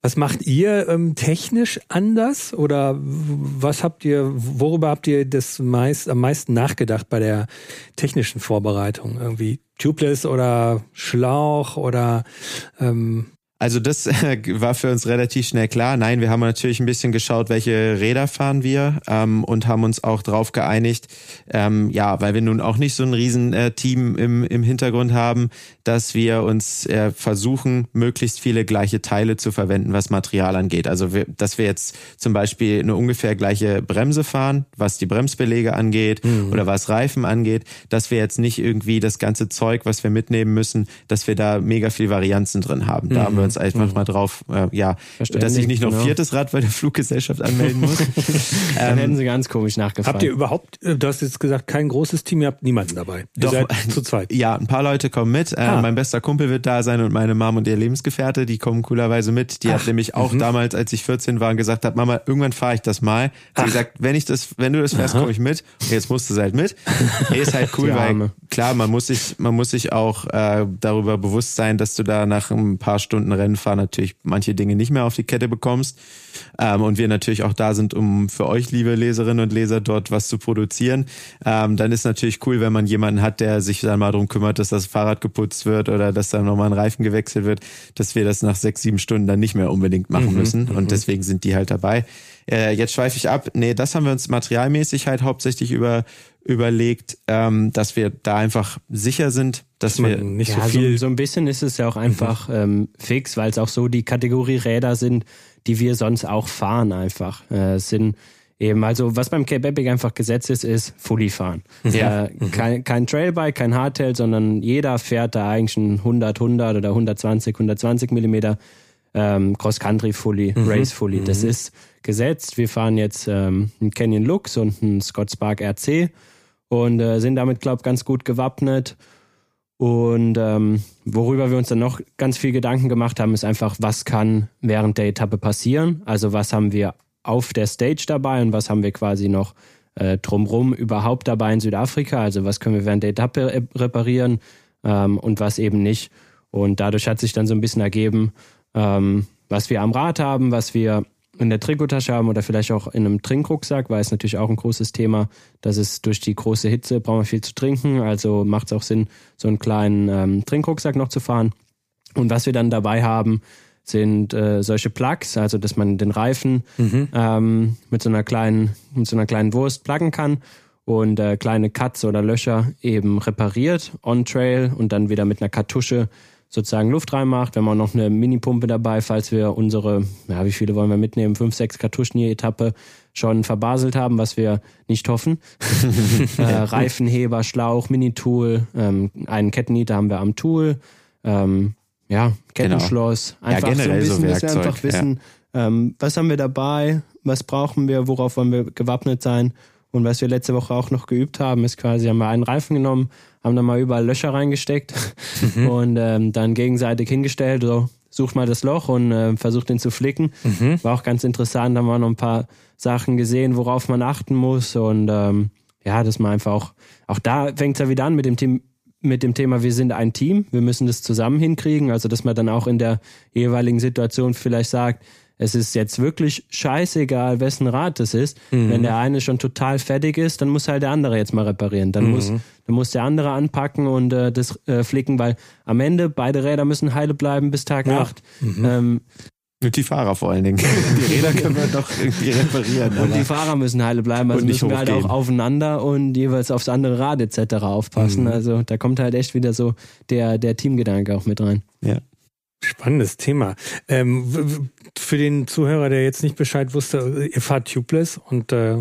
Was macht ihr ähm, technisch anders oder was habt ihr, worüber habt ihr das meist, am meisten nachgedacht bei der technischen Vorbereitung? Irgendwie Tubeless oder Schlauch oder ähm, also das äh, war für uns relativ schnell klar. Nein, wir haben natürlich ein bisschen geschaut, welche Räder fahren wir ähm, und haben uns auch darauf geeinigt, ähm, ja, weil wir nun auch nicht so ein riesen äh, im, im Hintergrund haben, dass wir uns äh, versuchen, möglichst viele gleiche Teile zu verwenden, was Material angeht. Also wir, dass wir jetzt zum Beispiel eine ungefähr gleiche Bremse fahren, was die Bremsbelege angeht mhm. oder was Reifen angeht, dass wir jetzt nicht irgendwie das ganze Zeug, was wir mitnehmen müssen, dass wir da mega viel Varianzen drin haben. Da mhm. haben wir uns einfach mhm. mal drauf, äh, ja, dass ich nicht noch genau. viertes Rad bei der Fluggesellschaft anmelden muss. Dann ähm, hätten sie ganz komisch nachgefragt. Habt ihr überhaupt, äh, du hast jetzt gesagt, kein großes Team, ihr habt niemanden dabei. Doch, ihr seid zu zweit. Ja, ein paar Leute kommen mit. Äh, ah. Mein bester Kumpel wird da sein und meine Mom und ihr Lebensgefährte, die kommen coolerweise mit. Die Ach. hat nämlich auch mhm. damals, als ich 14 war, gesagt hat, Mama, irgendwann fahre ich das mal. Sie gesagt, wenn ich das, wenn du das fährst, komme ich mit. Und jetzt musst du halt mit. Nee, ist halt cool, weil klar, man muss sich, man muss sich auch äh, darüber bewusst sein, dass du da nach ein paar Stunden Rennen fahren natürlich manche Dinge nicht mehr auf die Kette bekommst. Ähm, und wir natürlich auch da sind, um für euch, liebe Leserinnen und Leser, dort was zu produzieren. Ähm, dann ist natürlich cool, wenn man jemanden hat, der sich dann mal darum kümmert, dass das Fahrrad geputzt wird oder dass dann nochmal ein Reifen gewechselt wird, dass wir das nach sechs, sieben Stunden dann nicht mehr unbedingt machen mhm, müssen. Und mhm. deswegen sind die halt dabei. Äh, jetzt schweife ich ab. Nee, das haben wir uns materialmäßig halt hauptsächlich über überlegt, ähm, dass wir da einfach sicher sind, dass, dass wir nicht ja, so viel. So, so, ein bisschen ist es ja auch einfach mhm. ähm, fix, weil es auch so die Kategorie Räder sind, die wir sonst auch fahren einfach. Äh, sind eben, also was beim Cape Epic einfach gesetzt ist, ist Fully fahren. Ja. Äh, mhm. kein, kein Trailbike, kein Hardtail, sondern jeder fährt da eigentlich ein 100, 100 oder 120, 120 Millimeter ähm, Cross-Country Fully, mhm. Race Fully. Das mhm. ist gesetzt. Wir fahren jetzt ähm, einen Canyon Lux und einen Scott Spark RC und äh, sind damit, glaube ich, ganz gut gewappnet. Und ähm, worüber wir uns dann noch ganz viel Gedanken gemacht haben, ist einfach, was kann während der Etappe passieren? Also was haben wir auf der Stage dabei und was haben wir quasi noch äh, drumrum überhaupt dabei in Südafrika? Also was können wir während der Etappe reparieren ähm, und was eben nicht? Und dadurch hat sich dann so ein bisschen ergeben, ähm, was wir am Rad haben, was wir in der Trikottasche haben oder vielleicht auch in einem Trinkrucksack, weil es natürlich auch ein großes Thema, dass es durch die große Hitze brauchen wir viel zu trinken, also macht es auch Sinn, so einen kleinen ähm, Trinkrucksack noch zu fahren. Und was wir dann dabei haben, sind äh, solche Plugs, also dass man den Reifen mhm. ähm, mit so einer kleinen mit so einer kleinen Wurst pluggen kann und äh, kleine Cuts oder Löcher eben repariert on Trail und dann wieder mit einer Kartusche sozusagen Luft reinmacht. Wir haben auch noch eine Mini-Pumpe dabei, falls wir unsere, ja, wie viele wollen wir mitnehmen, fünf, sechs Kartuschen je Etappe schon verbaselt haben, was wir nicht hoffen. äh, Reifenheber, Schlauch, Mini-Tool, ähm, einen Kettennieter haben wir am Tool, ähm, ja, Kettenschloss. Genau. Einfach ja, so ein bisschen, so dass wir einfach wissen, ja. ähm, was haben wir dabei, was brauchen wir, worauf wollen wir gewappnet sein. Und was wir letzte Woche auch noch geübt haben, ist quasi, haben wir einen Reifen genommen, haben da mal überall Löcher reingesteckt mhm. und ähm, dann gegenseitig hingestellt, so sucht mal das Loch und äh, versucht ihn zu flicken. Mhm. War auch ganz interessant, da haben wir noch ein paar Sachen gesehen, worauf man achten muss und ähm, ja, dass man einfach auch, auch da fängt es ja wieder an mit dem Team, mit dem Thema, wir sind ein Team, wir müssen das zusammen hinkriegen, also dass man dann auch in der jeweiligen Situation vielleicht sagt, es ist jetzt wirklich scheißegal, wessen Rad das ist. Mhm. Wenn der eine schon total fertig ist, dann muss halt der andere jetzt mal reparieren. Dann, muss, dann muss der andere anpacken und äh, das äh, flicken, weil am Ende beide Räder müssen heile bleiben bis Tag Ja. 8. Ähm, Und die Fahrer vor allen Dingen. Die Räder können wir doch irgendwie reparieren. und die Fahrer müssen heile bleiben, also Und nicht müssen wir halt auch aufeinander und jeweils aufs andere Rad etc. aufpassen. Mhm. Also da kommt halt echt wieder so der, der Teamgedanke auch mit rein. ja. Spannendes Thema. Ähm, für den Zuhörer, der jetzt nicht Bescheid wusste, ihr fahrt tubeless und äh,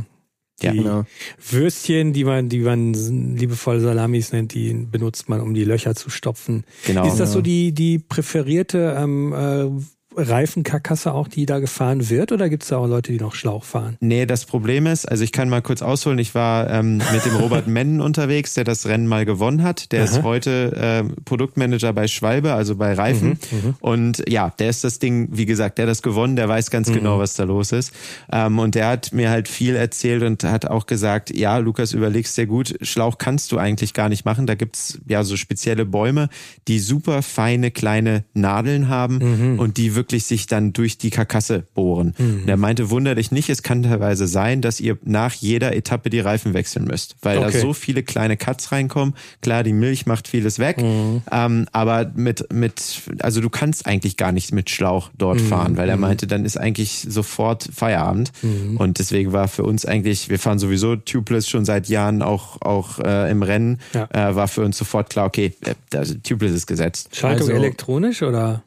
die Ja, Genau. Würstchen, die man, die man liebevoll Salamis nennt, die benutzt man, um die Löcher zu stopfen. Genau. Ist das so die, die präferierte ähm, äh, Reifenkarkasse auch, die da gefahren wird? Oder gibt es da auch Leute, die noch Schlauch fahren? Nee, das Problem ist, also ich kann mal kurz ausholen, ich war ähm, mit dem Robert Mennen unterwegs, der das Rennen mal gewonnen hat. Der ist Aha. heute ähm, Produktmanager bei Schwalbe, also bei Reifen. Und ja, der ist das Ding, wie gesagt, der hat das gewonnen, der weiß ganz genau, was da los ist. Ähm, und der hat mir halt viel erzählt und hat auch gesagt, ja, Lukas, überlegst dir gut, Schlauch kannst du eigentlich gar nicht machen. Da gibt's ja so spezielle Bäume, die super feine kleine Nadeln haben und die wirklich sich dann durch die Karkasse bohren. Und er meinte, wunder dich nicht, es kann teilweise sein, dass ihr nach jeder Etappe die Reifen wechseln müsst, weil Okay. da so viele kleine Cuts reinkommen. Klar, die Milch macht vieles weg, ähm, aber mit, mit, also du kannst eigentlich gar nicht mit Schlauch dort fahren, weil er meinte, dann ist eigentlich sofort Feierabend. Und deswegen war für uns eigentlich, wir fahren sowieso tubeless schon seit Jahren auch, auch äh, im Rennen, Ja. äh, war für uns sofort klar, okay, äh, das, tubeless ist gesetzt. Schaltung Also- elektronisch oder?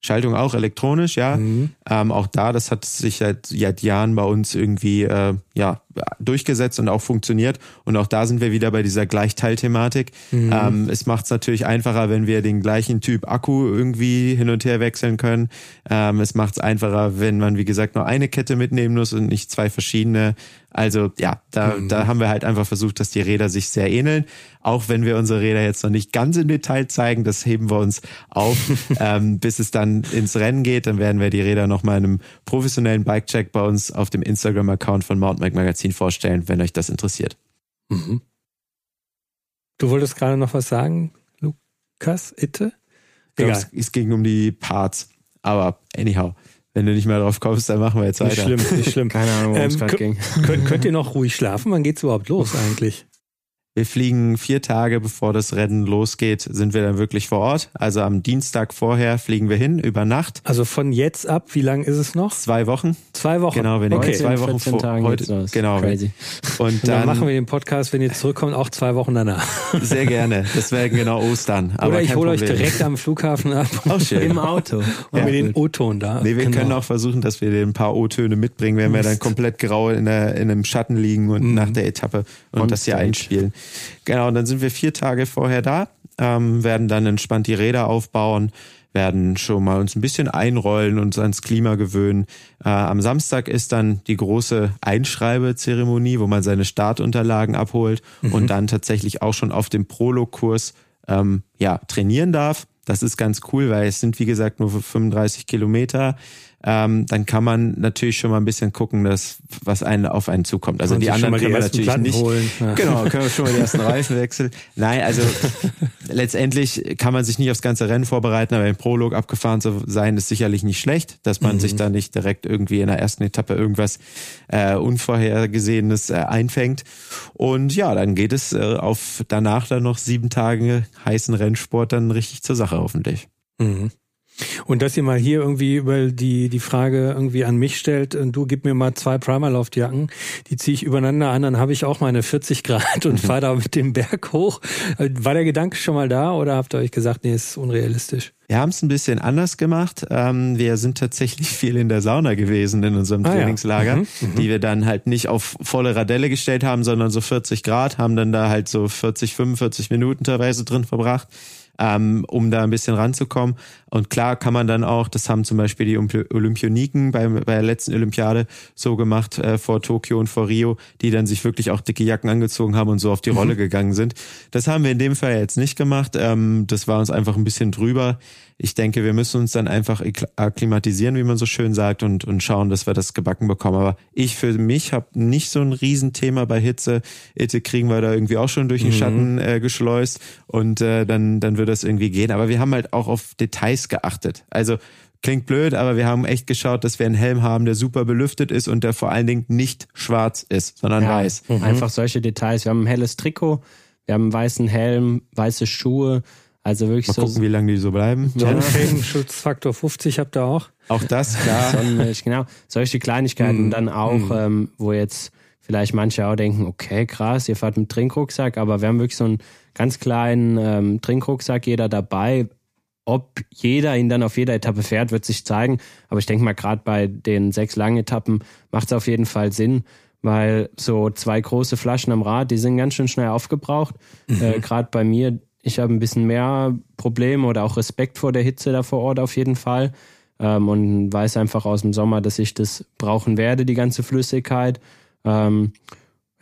Schaltung auch elektronisch, ja. Mhm. Ähm, auch da, das hat sich seit, seit Jahren bei uns irgendwie äh, ja, durchgesetzt und auch funktioniert. Und auch da sind wir wieder bei dieser Gleichteilthematik. Mhm. Ähm, es macht es natürlich einfacher, wenn wir den gleichen Typ Akku irgendwie hin und her wechseln können. Ähm, es macht es einfacher, wenn man, wie gesagt, nur eine Kette mitnehmen muss und nicht zwei verschiedene. Also ja, da, Mhm. da haben wir halt einfach versucht, dass die Räder sich sehr ähneln. Auch wenn wir unsere Räder jetzt noch nicht ganz im Detail zeigen, das heben wir uns auf, ähm, bis es dann ins Rennen geht. Dann werden wir die Räder nochmal in einem professionellen Bike-Check bei uns auf dem Instagram-Account von Mountainbike Magazin vorstellen, wenn euch das interessiert. Mhm. Du wolltest gerade noch was sagen, Lukas, Itte? Ich glaub, Egal. es, es ging um die Parts. Aber anyhow, wenn du nicht mehr drauf kommst, dann machen wir jetzt Nicht weiter. schlimm, nicht schlimm. Keine Ahnung, worum es Ähm, gerade kö- ging. Könnt, könnt ihr noch ruhig schlafen? Wann geht's überhaupt los eigentlich? Wir fliegen vier Tage bevor das Rennen losgeht, sind wir dann wirklich vor Ort. Also am Dienstag vorher fliegen wir hin, über Nacht. Also von jetzt ab, wie lang ist es noch? Zwei Wochen. Zwei Wochen. Genau, wenn okay. ihr zwei Wochen 14 vor Tagen heute, genau. Crazy. Und Und dann dann, machen wir den Podcast, wenn ihr zurückkommt, auch zwei Wochen danach. sehr gerne. Das wäre genau Ostern. Aber Oder ich hole euch direkt am Flughafen ab Auch schön. Im Auto. und Ja, mir den. O-Ton da. Nee, wir Genau. können auch versuchen, dass wir ein paar O-Töne mitbringen, wenn wir dann komplett grau in, der, in einem Schatten liegen und nach der Etappe und On das hier stage. einspielen. Genau, und dann sind wir vier Tage vorher da, ähm, werden dann entspannt die Räder aufbauen, werden schon mal uns ein bisschen einrollen und uns ans Klima gewöhnen. Äh, am Samstag ist dann die große Einschreibezeremonie, wo man seine Startunterlagen abholt und dann tatsächlich auch schon auf dem Prolog-Kurs ähm, ja, trainieren darf. Das ist ganz cool, weil es sind, wie gesagt, nur 35 Kilometer. Ähm, dann kann man natürlich schon mal ein bisschen gucken, dass was einen auf einen zukommt. Also die anderen die können wir natürlich Platten nicht. holen. Ja. Genau, können wir schon mal die ersten Reifen wechseln. Nein, also letztendlich kann man sich nicht aufs ganze Rennen vorbereiten, aber im Prolog abgefahren zu sein, ist sicherlich nicht schlecht, dass man sich da nicht direkt irgendwie in der ersten Etappe irgendwas äh, Unvorhergesehenes äh, einfängt. Und ja, dann geht es äh, auf danach dann noch sieben Tage heißen Rennsport dann richtig zur Sache hoffentlich. Mhm. Und dass ihr mal hier irgendwie über die, die Frage irgendwie an mich stellt, äh, du gib mir mal zwei Primerloft-Jacken, die ziehe ich übereinander an, dann habe ich auch meine 40 Grad und fahre da mit dem Berg hoch. Äh, War der Gedanke schon mal da oder habt ihr euch gesagt, nee, ist unrealistisch? Wir haben es ein bisschen anders gemacht. Ähm, wir sind tatsächlich viel in der Sauna gewesen in unserem Ah ja. Trainingslager, Mhm, die wir dann halt nicht auf volle Radelle gestellt haben, sondern so 40 Grad, haben dann da halt so 40, 45 Minuten teilweise drin verbracht. ähm, um da ein bisschen ranzukommen. Und klar kann man dann auch, das haben zum Beispiel die Olympioniken bei, bei der letzten Olympiade so gemacht äh, vor Tokio und vor Rio, die dann sich wirklich auch dicke Jacken angezogen haben und so auf die mhm. Rolle gegangen sind. Das haben wir in dem Fall jetzt nicht gemacht. Ähm, das war uns einfach ein bisschen drüber. Ich denke, wir müssen uns dann einfach akklimatisieren, wie man so schön sagt, und, und schauen, dass wir das gebacken bekommen. Aber ich für mich habe nicht so ein Riesenthema bei Hitze. Itte kriegen wir da irgendwie auch schon durch den mhm. Schatten äh, geschleust und äh, dann, dann wird das irgendwie gehen. Aber wir haben halt auch auf Details geachtet. Also Klingt blöd, aber wir haben echt geschaut, dass wir einen Helm haben, der super belüftet ist und der vor allen Dingen nicht schwarz ist, sondern ja, weiß. Mhm. Einfach solche Details. Wir haben ein helles Trikot, wir haben einen weißen Helm, weiße Schuhe. Also wirklich Mal so. gucken, wie lange die so bleiben. Sonnenschädenschutzfaktor 50 habt ihr auch. Auch das, klar. Sonnenmilch, genau. Solche Kleinigkeiten Mhm. dann auch, Mhm. ähm, wo jetzt vielleicht manche auch denken, okay, krass, ihr fahrt mit Trinkrucksack, aber wir haben wirklich so einen ganz kleinen ähm, Trinkrucksack, jeder dabei. Ob jeder ihn dann auf jeder Etappe fährt, wird sich zeigen. Aber ich denke mal, gerade bei den sechs langen Etappen macht es auf jeden Fall Sinn, weil so zwei große Flaschen am Rad, die sind ganz schön schnell aufgebraucht. Äh, gerade bei mir, ich habe ein bisschen mehr Probleme oder auch Respekt vor der Hitze da vor Ort auf jeden Fall. Ähm, und weiß einfach aus dem Sommer, dass ich das brauchen werde, die ganze Flüssigkeit. Ähm,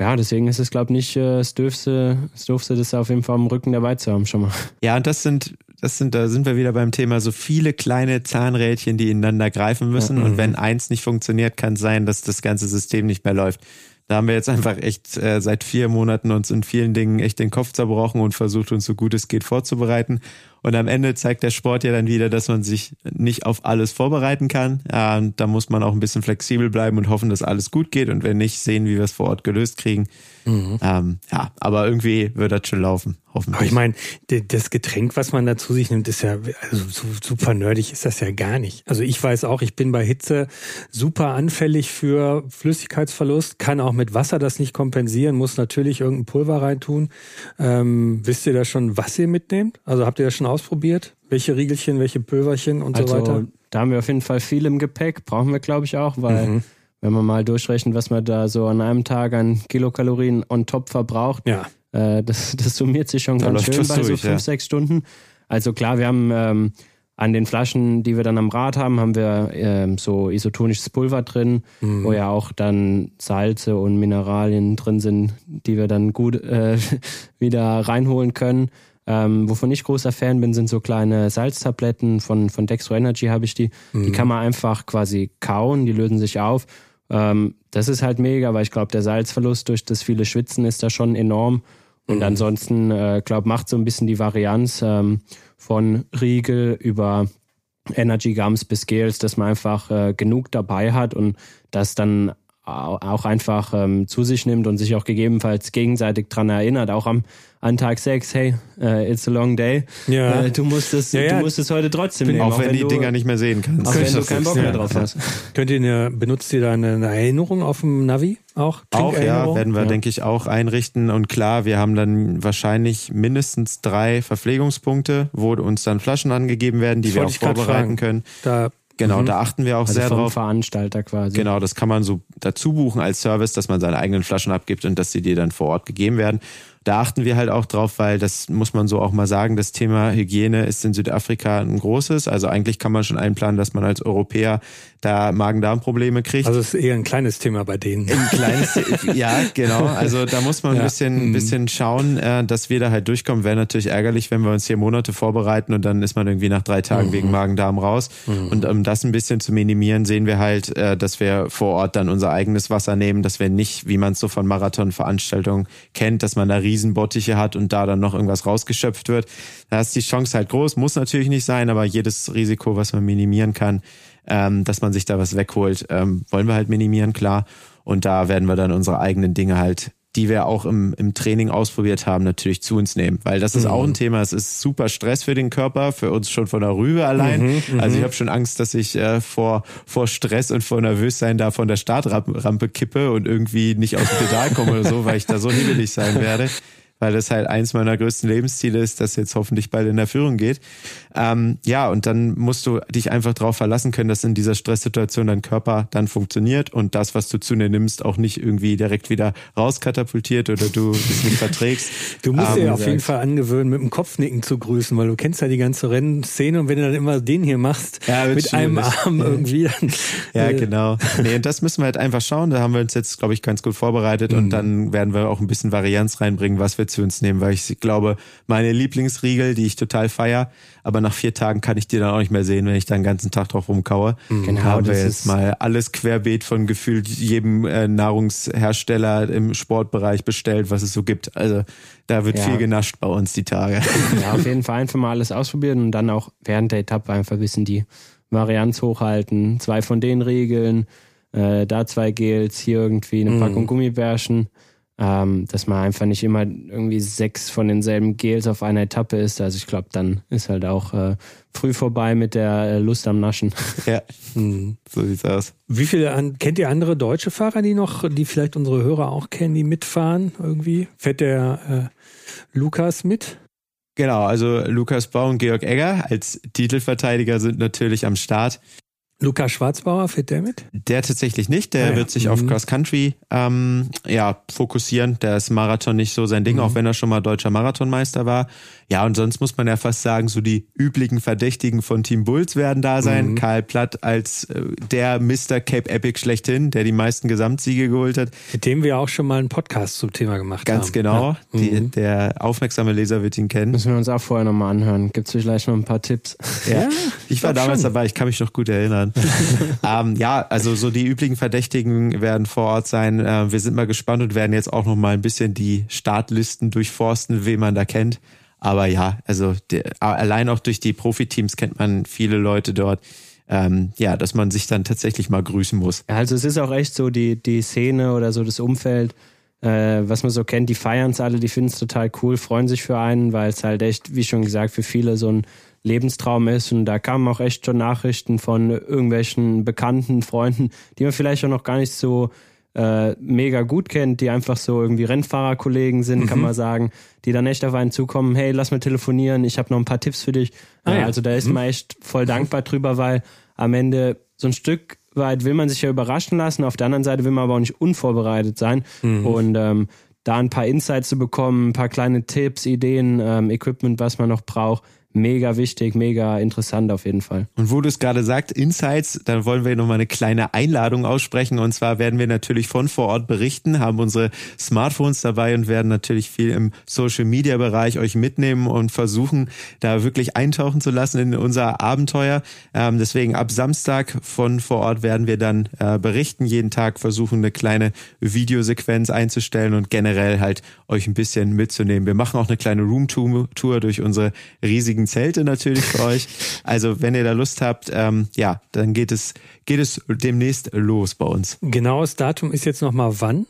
ja, deswegen ist es, glaube ich, nicht äh, das Dürfste, das Dürfste, das auf jeden Fall am Rücken dabei zu haben schon mal. Ja, und das sind, das sind, da sind wir wieder beim Thema so viele kleine Zahnrädchen, die ineinander greifen müssen. Ja. Und wenn eins nicht funktioniert, kann es sein, dass das ganze System nicht mehr läuft. Da haben wir jetzt einfach echt äh, seit vier Monaten uns in vielen Dingen echt den Kopf zerbrochen und versucht uns so gut es geht vorzubereiten. Und am Ende zeigt der Sport ja dann wieder, dass man sich nicht auf alles vorbereiten kann. Und da muss man auch ein bisschen flexibel bleiben und hoffen, dass alles gut geht. Und wenn nicht, sehen, wie wir es vor Ort gelöst kriegen. Ähm, ja, aber irgendwie wird das schon laufen, hoffentlich. Aber ich meine, das Getränk, was man da zu sich nimmt, ist ja, also so, super nerdig ist das ja gar nicht. Also ich weiß auch, ich bin bei Hitze super anfällig für Flüssigkeitsverlust, kann auch mit Wasser das nicht kompensieren, muss natürlich irgendein Pulver reintun. Ähm, wisst ihr da schon, was ihr mitnehmt? Also habt ihr das schon ausprobiert? Welche Riegelchen, welche Pulverchen und so weiter? Also da haben wir auf jeden Fall viel im Gepäck, brauchen wir glaube ich auch, weil Mhm. Wenn man mal durchrechnet, was man da so an einem Tag an Kilokalorien on top verbraucht, Ja. äh, das, das summiert sich schon Da ganz schön bei so durch, fünf, ja. sechs Stunden. Also klar, wir haben ähm, an den Flaschen, die wir dann am Rad haben, haben wir ähm, so isotonisches Pulver drin, Mhm. wo ja auch dann Salze und Mineralien drin sind, die wir dann gut äh, wieder reinholen können. Ähm, wovon ich großer Fan bin, sind so kleine Salztabletten von, von Dextro Energy habe ich die. Die kann man einfach quasi kauen, die lösen sich auf. Ähm, das ist halt mega, weil ich glaube, der Salzverlust durch das viele Schwitzen ist da schon enorm. Und ansonsten, äh, glaube macht so ein bisschen die Varianz ähm, von Riegel über Energy Gums bis Gels, dass man einfach äh, genug dabei hat und das dann auch einfach ähm, zu sich nimmt und sich auch gegebenenfalls gegenseitig dran erinnert, auch am an Tag 6, hey, äh, it's a long day. Ja. Äh, du musst es, Ja, ja. du musst es heute trotzdem nehmen. auch, wenn die du, Dinger nicht mehr sehen kannst. auch wenn du keinen Bock mehr drauf hast. Könnt ihr eine, benutzt ihr da eine Erinnerung auf dem Navi auch? Auch, ja, werden wir, denke ich, auch einrichten. Und klar, wir haben dann wahrscheinlich mindestens drei Verpflegungspunkte, wo uns dann Flaschen angegeben werden, die Das wir auch vorbereiten können. Da, Genau, Mhm. da achten wir auch Also sehr vom drauf. Veranstalter quasi. Genau, das kann man so dazu buchen als Service, dass man seine eigenen Flaschen abgibt und dass sie dir dann vor Ort gegeben werden. Da achten wir halt auch drauf, weil das muss man so auch mal sagen, das Thema Hygiene ist in Südafrika ein großes. Also eigentlich kann man schon einplanen, dass man als Europäer da Magen-Darm-Probleme kriegt. also es ist eher ein kleines Thema bei denen. ein kleines, ja, genau. Also da muss man ein Ja. bisschen, ein bisschen schauen, äh, dass wir da halt durchkommen. Wäre natürlich ärgerlich, wenn wir uns hier Monate vorbereiten und dann ist man irgendwie nach drei Tagen wegen Magen-Darm raus. Und um das ein bisschen zu minimieren, sehen wir halt, äh, dass wir vor Ort dann unser eigenes Wasser nehmen, dass wir nicht, wie man es so von Marathonveranstaltungen kennt, dass man da Riesenbottiche hat und da dann noch irgendwas rausgeschöpft wird. Da ist die Chance halt groß, muss natürlich nicht sein, aber jedes Risiko, was man minimieren kann, ähm, dass man sich da was wegholt, ähm, wollen wir halt minimieren, klar. Und da werden wir dann unsere eigenen Dinge halt, die wir auch im, im Training ausprobiert haben, natürlich zu uns nehmen. Weil das ist auch ein Thema, es ist super Stress für den Körper, für uns schon von der Rübe allein. also ich habe schon Angst, dass ich äh, vor, vor Stress und vor Nervössein da von der Startrampe kippe und irgendwie nicht aus dem Pedal komme oder so, weil ich da so hibbelig sein werde. Weil das halt eins meiner größten Lebensziele ist, das jetzt hoffentlich bald in der Führung geht. Ähm, ja, und dann musst du dich einfach darauf verlassen können, dass in dieser Stresssituation dein Körper dann funktioniert und das, was du zu dir nimmst, auch nicht irgendwie direkt wieder rauskatapultiert oder du es nicht verträgst. Du musst ähm, dir auf jeden Fall angewöhnen, mit dem Kopfnicken zu grüßen, weil du kennst ja die ganze Rennszene und wenn du dann immer den hier machst, ja, mit schwierig. einem Arm irgendwie, dann, Ja, äh, genau. Nee, und das müssen wir halt einfach schauen. Da haben wir uns jetzt, glaube ich, ganz gut vorbereitet mhm. und dann werden wir auch ein bisschen Varianz reinbringen, was wir zu uns nehmen, weil ich glaube, meine Lieblingsriegel, die ich total feier, aber nach vier Tagen kann ich die dann auch nicht mehr sehen, wenn ich da den ganzen Tag drauf rumkaue. Mhm. Genau, haben wir jetzt mal alles querbeet von gefühlt jedem äh, Nahrungshersteller im Sportbereich bestellt, was es so gibt. Also da wird ja. viel genascht bei uns die Tage. Ja, auf jeden Fall einfach mal alles ausprobieren und dann auch während der Etappe einfach ein bisschen die Varianz hochhalten. Zwei von den Regeln, äh, da zwei Gels, hier irgendwie eine Packung mhm. Gummibärchen ähm, dass man einfach nicht immer irgendwie sechs von denselben Gels auf einer Etappe ist. Also ich glaube, dann ist halt auch äh, früh vorbei mit der äh, Lust am Naschen. Ja, mhm. so sieht's aus. Wie viele an, kennt ihr andere deutsche Fahrer, die noch, die vielleicht unsere Hörer auch kennen, die mitfahren irgendwie? Fährt der äh, Lukas mit? Genau, also Lukas Bau und Georg Egger als Titelverteidiger sind natürlich am Start. Lukas Schwarzbauer, fährt der mit? Der tatsächlich nicht. Der ah, ja. wird sich mhm. auf Cross Country ähm, ja, fokussieren. Der ist Marathon nicht so sein Ding, mhm. auch wenn er schon mal deutscher Marathonmeister war. Ja, und sonst muss man ja fast sagen, so die üblichen Verdächtigen von Team Bulls werden da sein. Mhm. Karl Platt als äh, der Mr. Cape Epic schlechthin, der die meisten Gesamtsiege geholt hat. Mit dem wir auch schon mal einen Podcast zum Thema gemacht Ganz haben. Ganz genau. Ja. Die, mhm. der aufmerksame Leser wird ihn kennen. Müssen wir uns auch vorher nochmal anhören. Gibt es vielleicht noch ein paar Tipps? Ja, ja ich war damals schon. dabei, ich kann mich noch gut erinnern. ähm, ja, also so die üblichen Verdächtigen werden vor Ort sein. Äh, wir sind mal gespannt und werden jetzt auch nochmal ein bisschen die Startlisten durchforsten, wen man da kennt. Aber ja, also der, allein auch durch die Profiteams kennt man viele Leute dort. Ähm, ja, dass man sich dann tatsächlich mal grüßen muss. Also es ist auch echt so, die, die Szene oder so das Umfeld, äh, was man so kennt, die feiern es alle, die finden es total cool, freuen sich für einen, weil es halt echt, wie schon gesagt, für viele so ein Lebenstraum ist. Und da kamen auch echt schon Nachrichten von irgendwelchen bekannten Freunden, die man vielleicht auch noch gar nicht so äh, mega gut kennt, die einfach so irgendwie Rennfahrerkollegen sind, mhm. kann man sagen, die dann echt auf einen zukommen, hey, lass mal telefonieren, ich habe noch ein paar Tipps für dich. Ah, ja. Also da ist mhm. man echt voll dankbar drüber, weil am Ende so ein Stück weit will man sich ja überraschen lassen, auf der anderen Seite will man aber auch nicht unvorbereitet sein. Mhm. Und ähm, da ein paar Insights zu bekommen, ein paar kleine Tipps, Ideen, ähm, Equipment, was man noch braucht, mega wichtig, mega interessant auf jeden Fall. Und wo du es gerade sagst, Insights, dann wollen wir nochmal eine kleine Einladung aussprechen. Und zwar werden wir natürlich von vor Ort berichten, haben unsere Smartphones dabei und werden natürlich viel im Social Media Bereich euch mitnehmen und versuchen, da wirklich eintauchen zu lassen in unser Abenteuer. Ähm, deswegen ab Samstag von vor Ort werden wir dann äh, berichten, jeden Tag versuchen, eine kleine Videosequenz einzustellen und generell halt euch ein bisschen mitzunehmen. Wir machen auch eine kleine Roomtour durch unsere riesigen riesigen Zelte natürlich für euch. Also wenn ihr da Lust habt, ähm, ja, dann geht es, geht es demnächst los bei uns. Genaues Datum ist jetzt nochmal wann?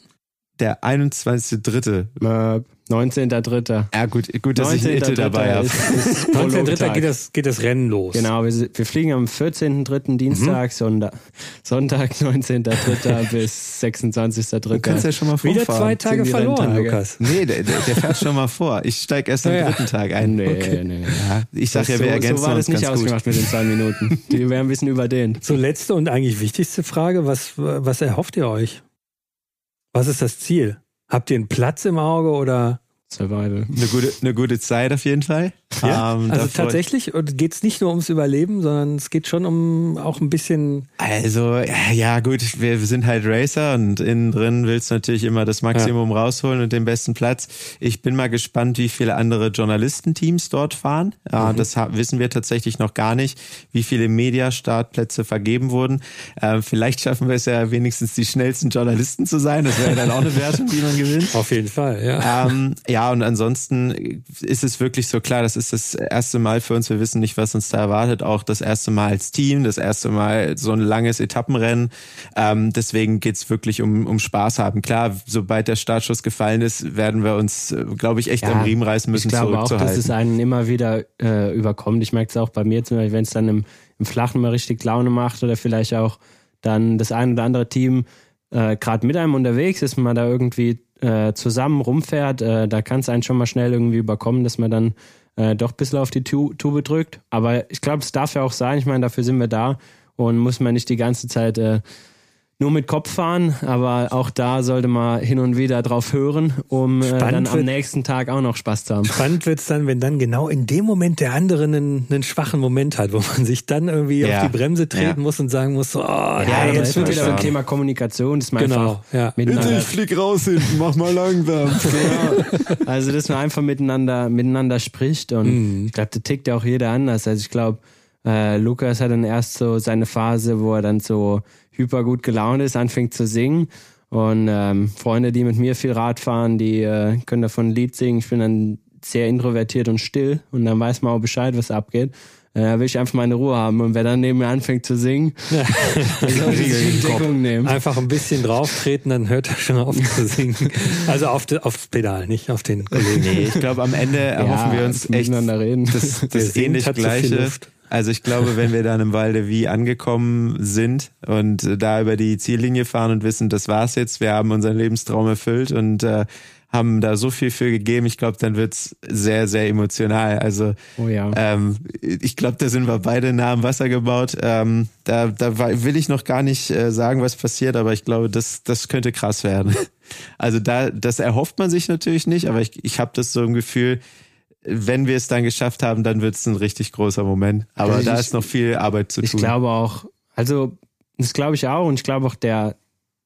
Der 21.3. Äh, 19.3. Ja, gut, gut, dass ich Itte dabei habe. 19.3. geht das, geht das Rennen los. Genau, wir, wir fliegen am 14.3. Dienstag, mhm. Sonntag, Sonntag 19.3. bis 26.3. Du kannst ja schon mal vorfahren. Wieder zwei Tage verloren, Lukas. Nee, der, der, der, fährt schon mal vor. Ich steige erst am ja, dritten Tag ein. Nee, okay. nee. Ja, ich sag ja, wir so, ergänzen so war das nicht ausgemacht gut. mit den zwei Minuten. Die wären ein bisschen überdehnt. So, letzte und eigentlich wichtigste Frage. Was, was erhofft ihr euch? Was ist das Ziel? Habt ihr einen Platz im Auge oder? Survival. Eine gute, eine gute Zeit auf jeden Fall. Ja, ähm, also tatsächlich geht es nicht nur ums Überleben, sondern es geht schon um auch ein bisschen. Also, ja, gut, wir sind halt Racer und innen drin willst du natürlich immer das Maximum ja. rausholen und den besten Platz. Ich bin mal gespannt, wie viele andere Journalistenteams dort fahren. Mhm. Das wissen wir tatsächlich noch gar nicht, wie viele Mediastartplätze vergeben wurden. Ähm, vielleicht schaffen wir es ja wenigstens die schnellsten Journalisten zu sein. Das wäre dann auch eine Wertung, die man gewinnt. Auf jeden Fall, ja. Ähm, ja, und ansonsten ist es wirklich so klar, das ist das erste Mal für uns. Wir wissen nicht, was uns da erwartet. Auch das erste Mal als Team, das erste Mal so ein langes Etappenrennen. Ähm, deswegen geht's wirklich um, um Spaß haben. Klar, sobald der Startschuss gefallen ist, werden wir uns, glaube ich, echt ja, am Riemen reißen müssen, ich glaube auch, dass es einen immer wieder äh, überkommt. Ich merke es auch bei mir zum Beispiel, wenn es dann im, im Flachen mal richtig Laune macht oder vielleicht auch dann das ein oder andere Team äh, gerade mit einem unterwegs ist, man da irgendwie äh, zusammen rumfährt, äh, da kann es einen schon mal schnell irgendwie überkommen, dass man dann äh, doch ein bisschen auf die tu Tube drückt. Aber ich glaube, es darf ja auch sein. Ich meine, dafür sind wir da und muss man nicht die ganze Zeit äh, nur mit Kopf fahren, aber auch da sollte man hin und wieder drauf hören, um äh, dann am nächsten Tag auch noch Spaß zu haben. Spannend wird's dann, wenn dann genau in dem Moment der andere einen, einen schwachen Moment hat, wo man sich dann irgendwie ja. auf die Bremse treten ja. muss und sagen muss, so, oh, ja, jetzt wird wieder beim Thema Kommunikation, dass man genau, einfach ja. miteinander... Bitte, ich flieg raus hinten, mach mal langsam. genau. Also, dass man einfach miteinander, miteinander spricht und mhm. ich glaube, da tickt ja auch jeder anders. Also ich glaube, äh, Lukas hat dann erst so seine Phase, wo er dann so hyper gut gelaunt ist, anfängt zu singen. Und ähm, Freunde, die mit mir viel Rad fahren, die äh, können davon ein Lied singen. Ich bin dann sehr introvertiert und still und dann weiß man auch Bescheid, was abgeht. Äh, da will ich einfach meine Ruhe haben. Und wer dann neben mir anfängt zu singen, ja. soll Deckung nehmen. Einfach ein bisschen drauf treten, dann hört er schon auf zu singen. Also auf de, aufs Pedal, nicht auf den Kollegen. Nee, ich glaube, am Ende erhoffen ja, wir uns echt reden. das, das ähnlich gleiche. Also ich glaube, wenn wir dann im Walde wie angekommen sind und da über die Ziellinie fahren und wissen, das war's jetzt, wir haben unseren Lebenstraum erfüllt und äh, haben da so viel für gegeben, ich glaube, dann wird's sehr, sehr emotional. Also oh ja. ähm, ich glaube, da sind wir beide nah am Wasser gebaut. Ähm, da, da will ich noch gar nicht äh, sagen, was passiert, aber ich glaube, das, das könnte krass werden. Also da, das erhofft man sich natürlich nicht, aber ich, ich habe das so im Gefühl, wenn wir es dann geschafft haben, dann wird es ein richtig großer Moment. Aber also da ist noch viel Arbeit zu ich tun. Ich glaube auch, also das glaube ich auch und ich glaube auch der,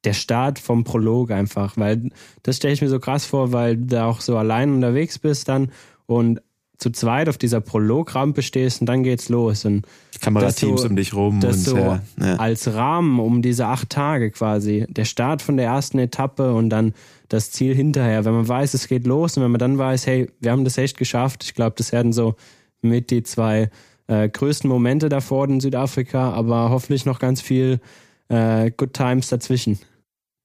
der Start vom Prolog einfach, weil das stelle ich mir so krass vor, weil du da auch so allein unterwegs bist dann und zu zweit auf dieser Prologrampe stehst und dann geht's los. Und Kamerateams so, um dich rum. Das und, so ja, ja. als Rahmen um diese acht Tage quasi. Der Start von der ersten Etappe und dann das Ziel hinterher. Wenn man weiß, es geht los und wenn man dann weiß, hey, wir haben das echt geschafft. Ich glaube, das werden so mit die zwei äh, größten Momente davor in Südafrika, aber hoffentlich noch ganz viel äh, Good Times dazwischen.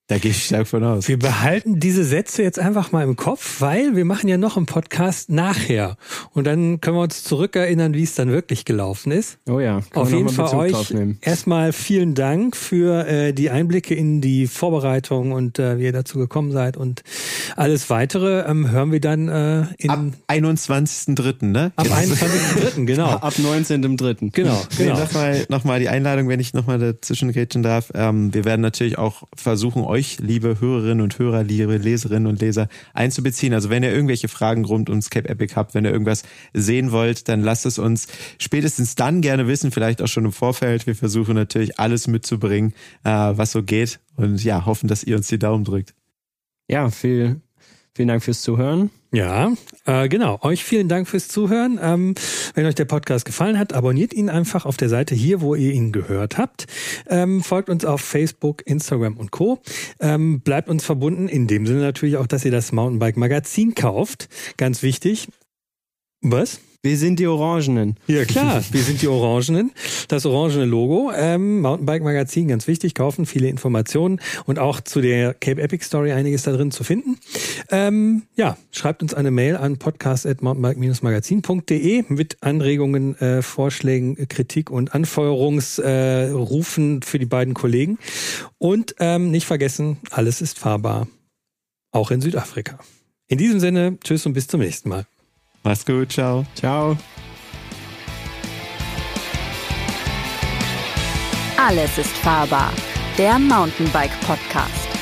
Da gehe ich stark von aus. Wir behalten diese Sätze jetzt einfach mal im Kopf, weil wir machen ja noch einen Podcast nachher. Und dann können wir uns zurückerinnern, wie es dann wirklich gelaufen ist. Oh ja. Auf jeden Fall euch erstmal vielen Dank für äh, die Einblicke in die Vorbereitung und äh, wie ihr dazu gekommen seid. Und alles weitere ähm, hören wir dann äh, in... Ab 21.3., ne? Ab 21.3., genau. Ab 19.3. Genau, genau. Nee, nochmal noch mal die Einladung, wenn ich nochmal dazwischen grätschen darf. Ähm, wir werden natürlich auch versuchen, euch, liebe Hörerinnen und Hörer, liebe Leserinnen und Leser, einzubeziehen. Also wenn ihr irgendwelche Fragen rund ums Cape Epic habt, wenn ihr irgendwas sehen wollt, dann lasst es uns spätestens dann gerne wissen, vielleicht auch schon im Vorfeld. Wir versuchen natürlich alles mitzubringen, äh, was so geht und ja, hoffen, dass ihr uns die Daumen drückt. Ja, viel, vielen Dank fürs Zuhören. Ja, äh, genau. Euch vielen Dank fürs Zuhören. Ähm, wenn euch der Podcast gefallen hat, abonniert ihn einfach auf der Seite hier, wo ihr ihn gehört habt. Ähm, folgt uns auf Facebook, Instagram und Co. Ähm, bleibt uns verbunden, in dem Sinne natürlich auch, dass ihr das Mountainbike Magazin kauft. Ganz wichtig. Was? Wir sind die Orangenen. Ja klar, wir sind die Orangenen. Das orangene Logo. Ähm, Mountainbike Magazin, ganz wichtig, kaufen viele Informationen und auch zu der Cape Epic Story einiges da drin zu finden. Ähm, ja, schreibt uns eine Mail an podcast.mountainbike-magazin.de mit Anregungen, äh, Vorschlägen, Kritik und Anfeuerungsrufen äh, für die beiden Kollegen. Und ähm, nicht vergessen, alles ist fahrbar. Auch in Südafrika. In diesem Sinne, tschüss und bis zum nächsten Mal. Mach's gut, ciao. Ciao. Alles ist fahrbar. Der Mountainbike Podcast.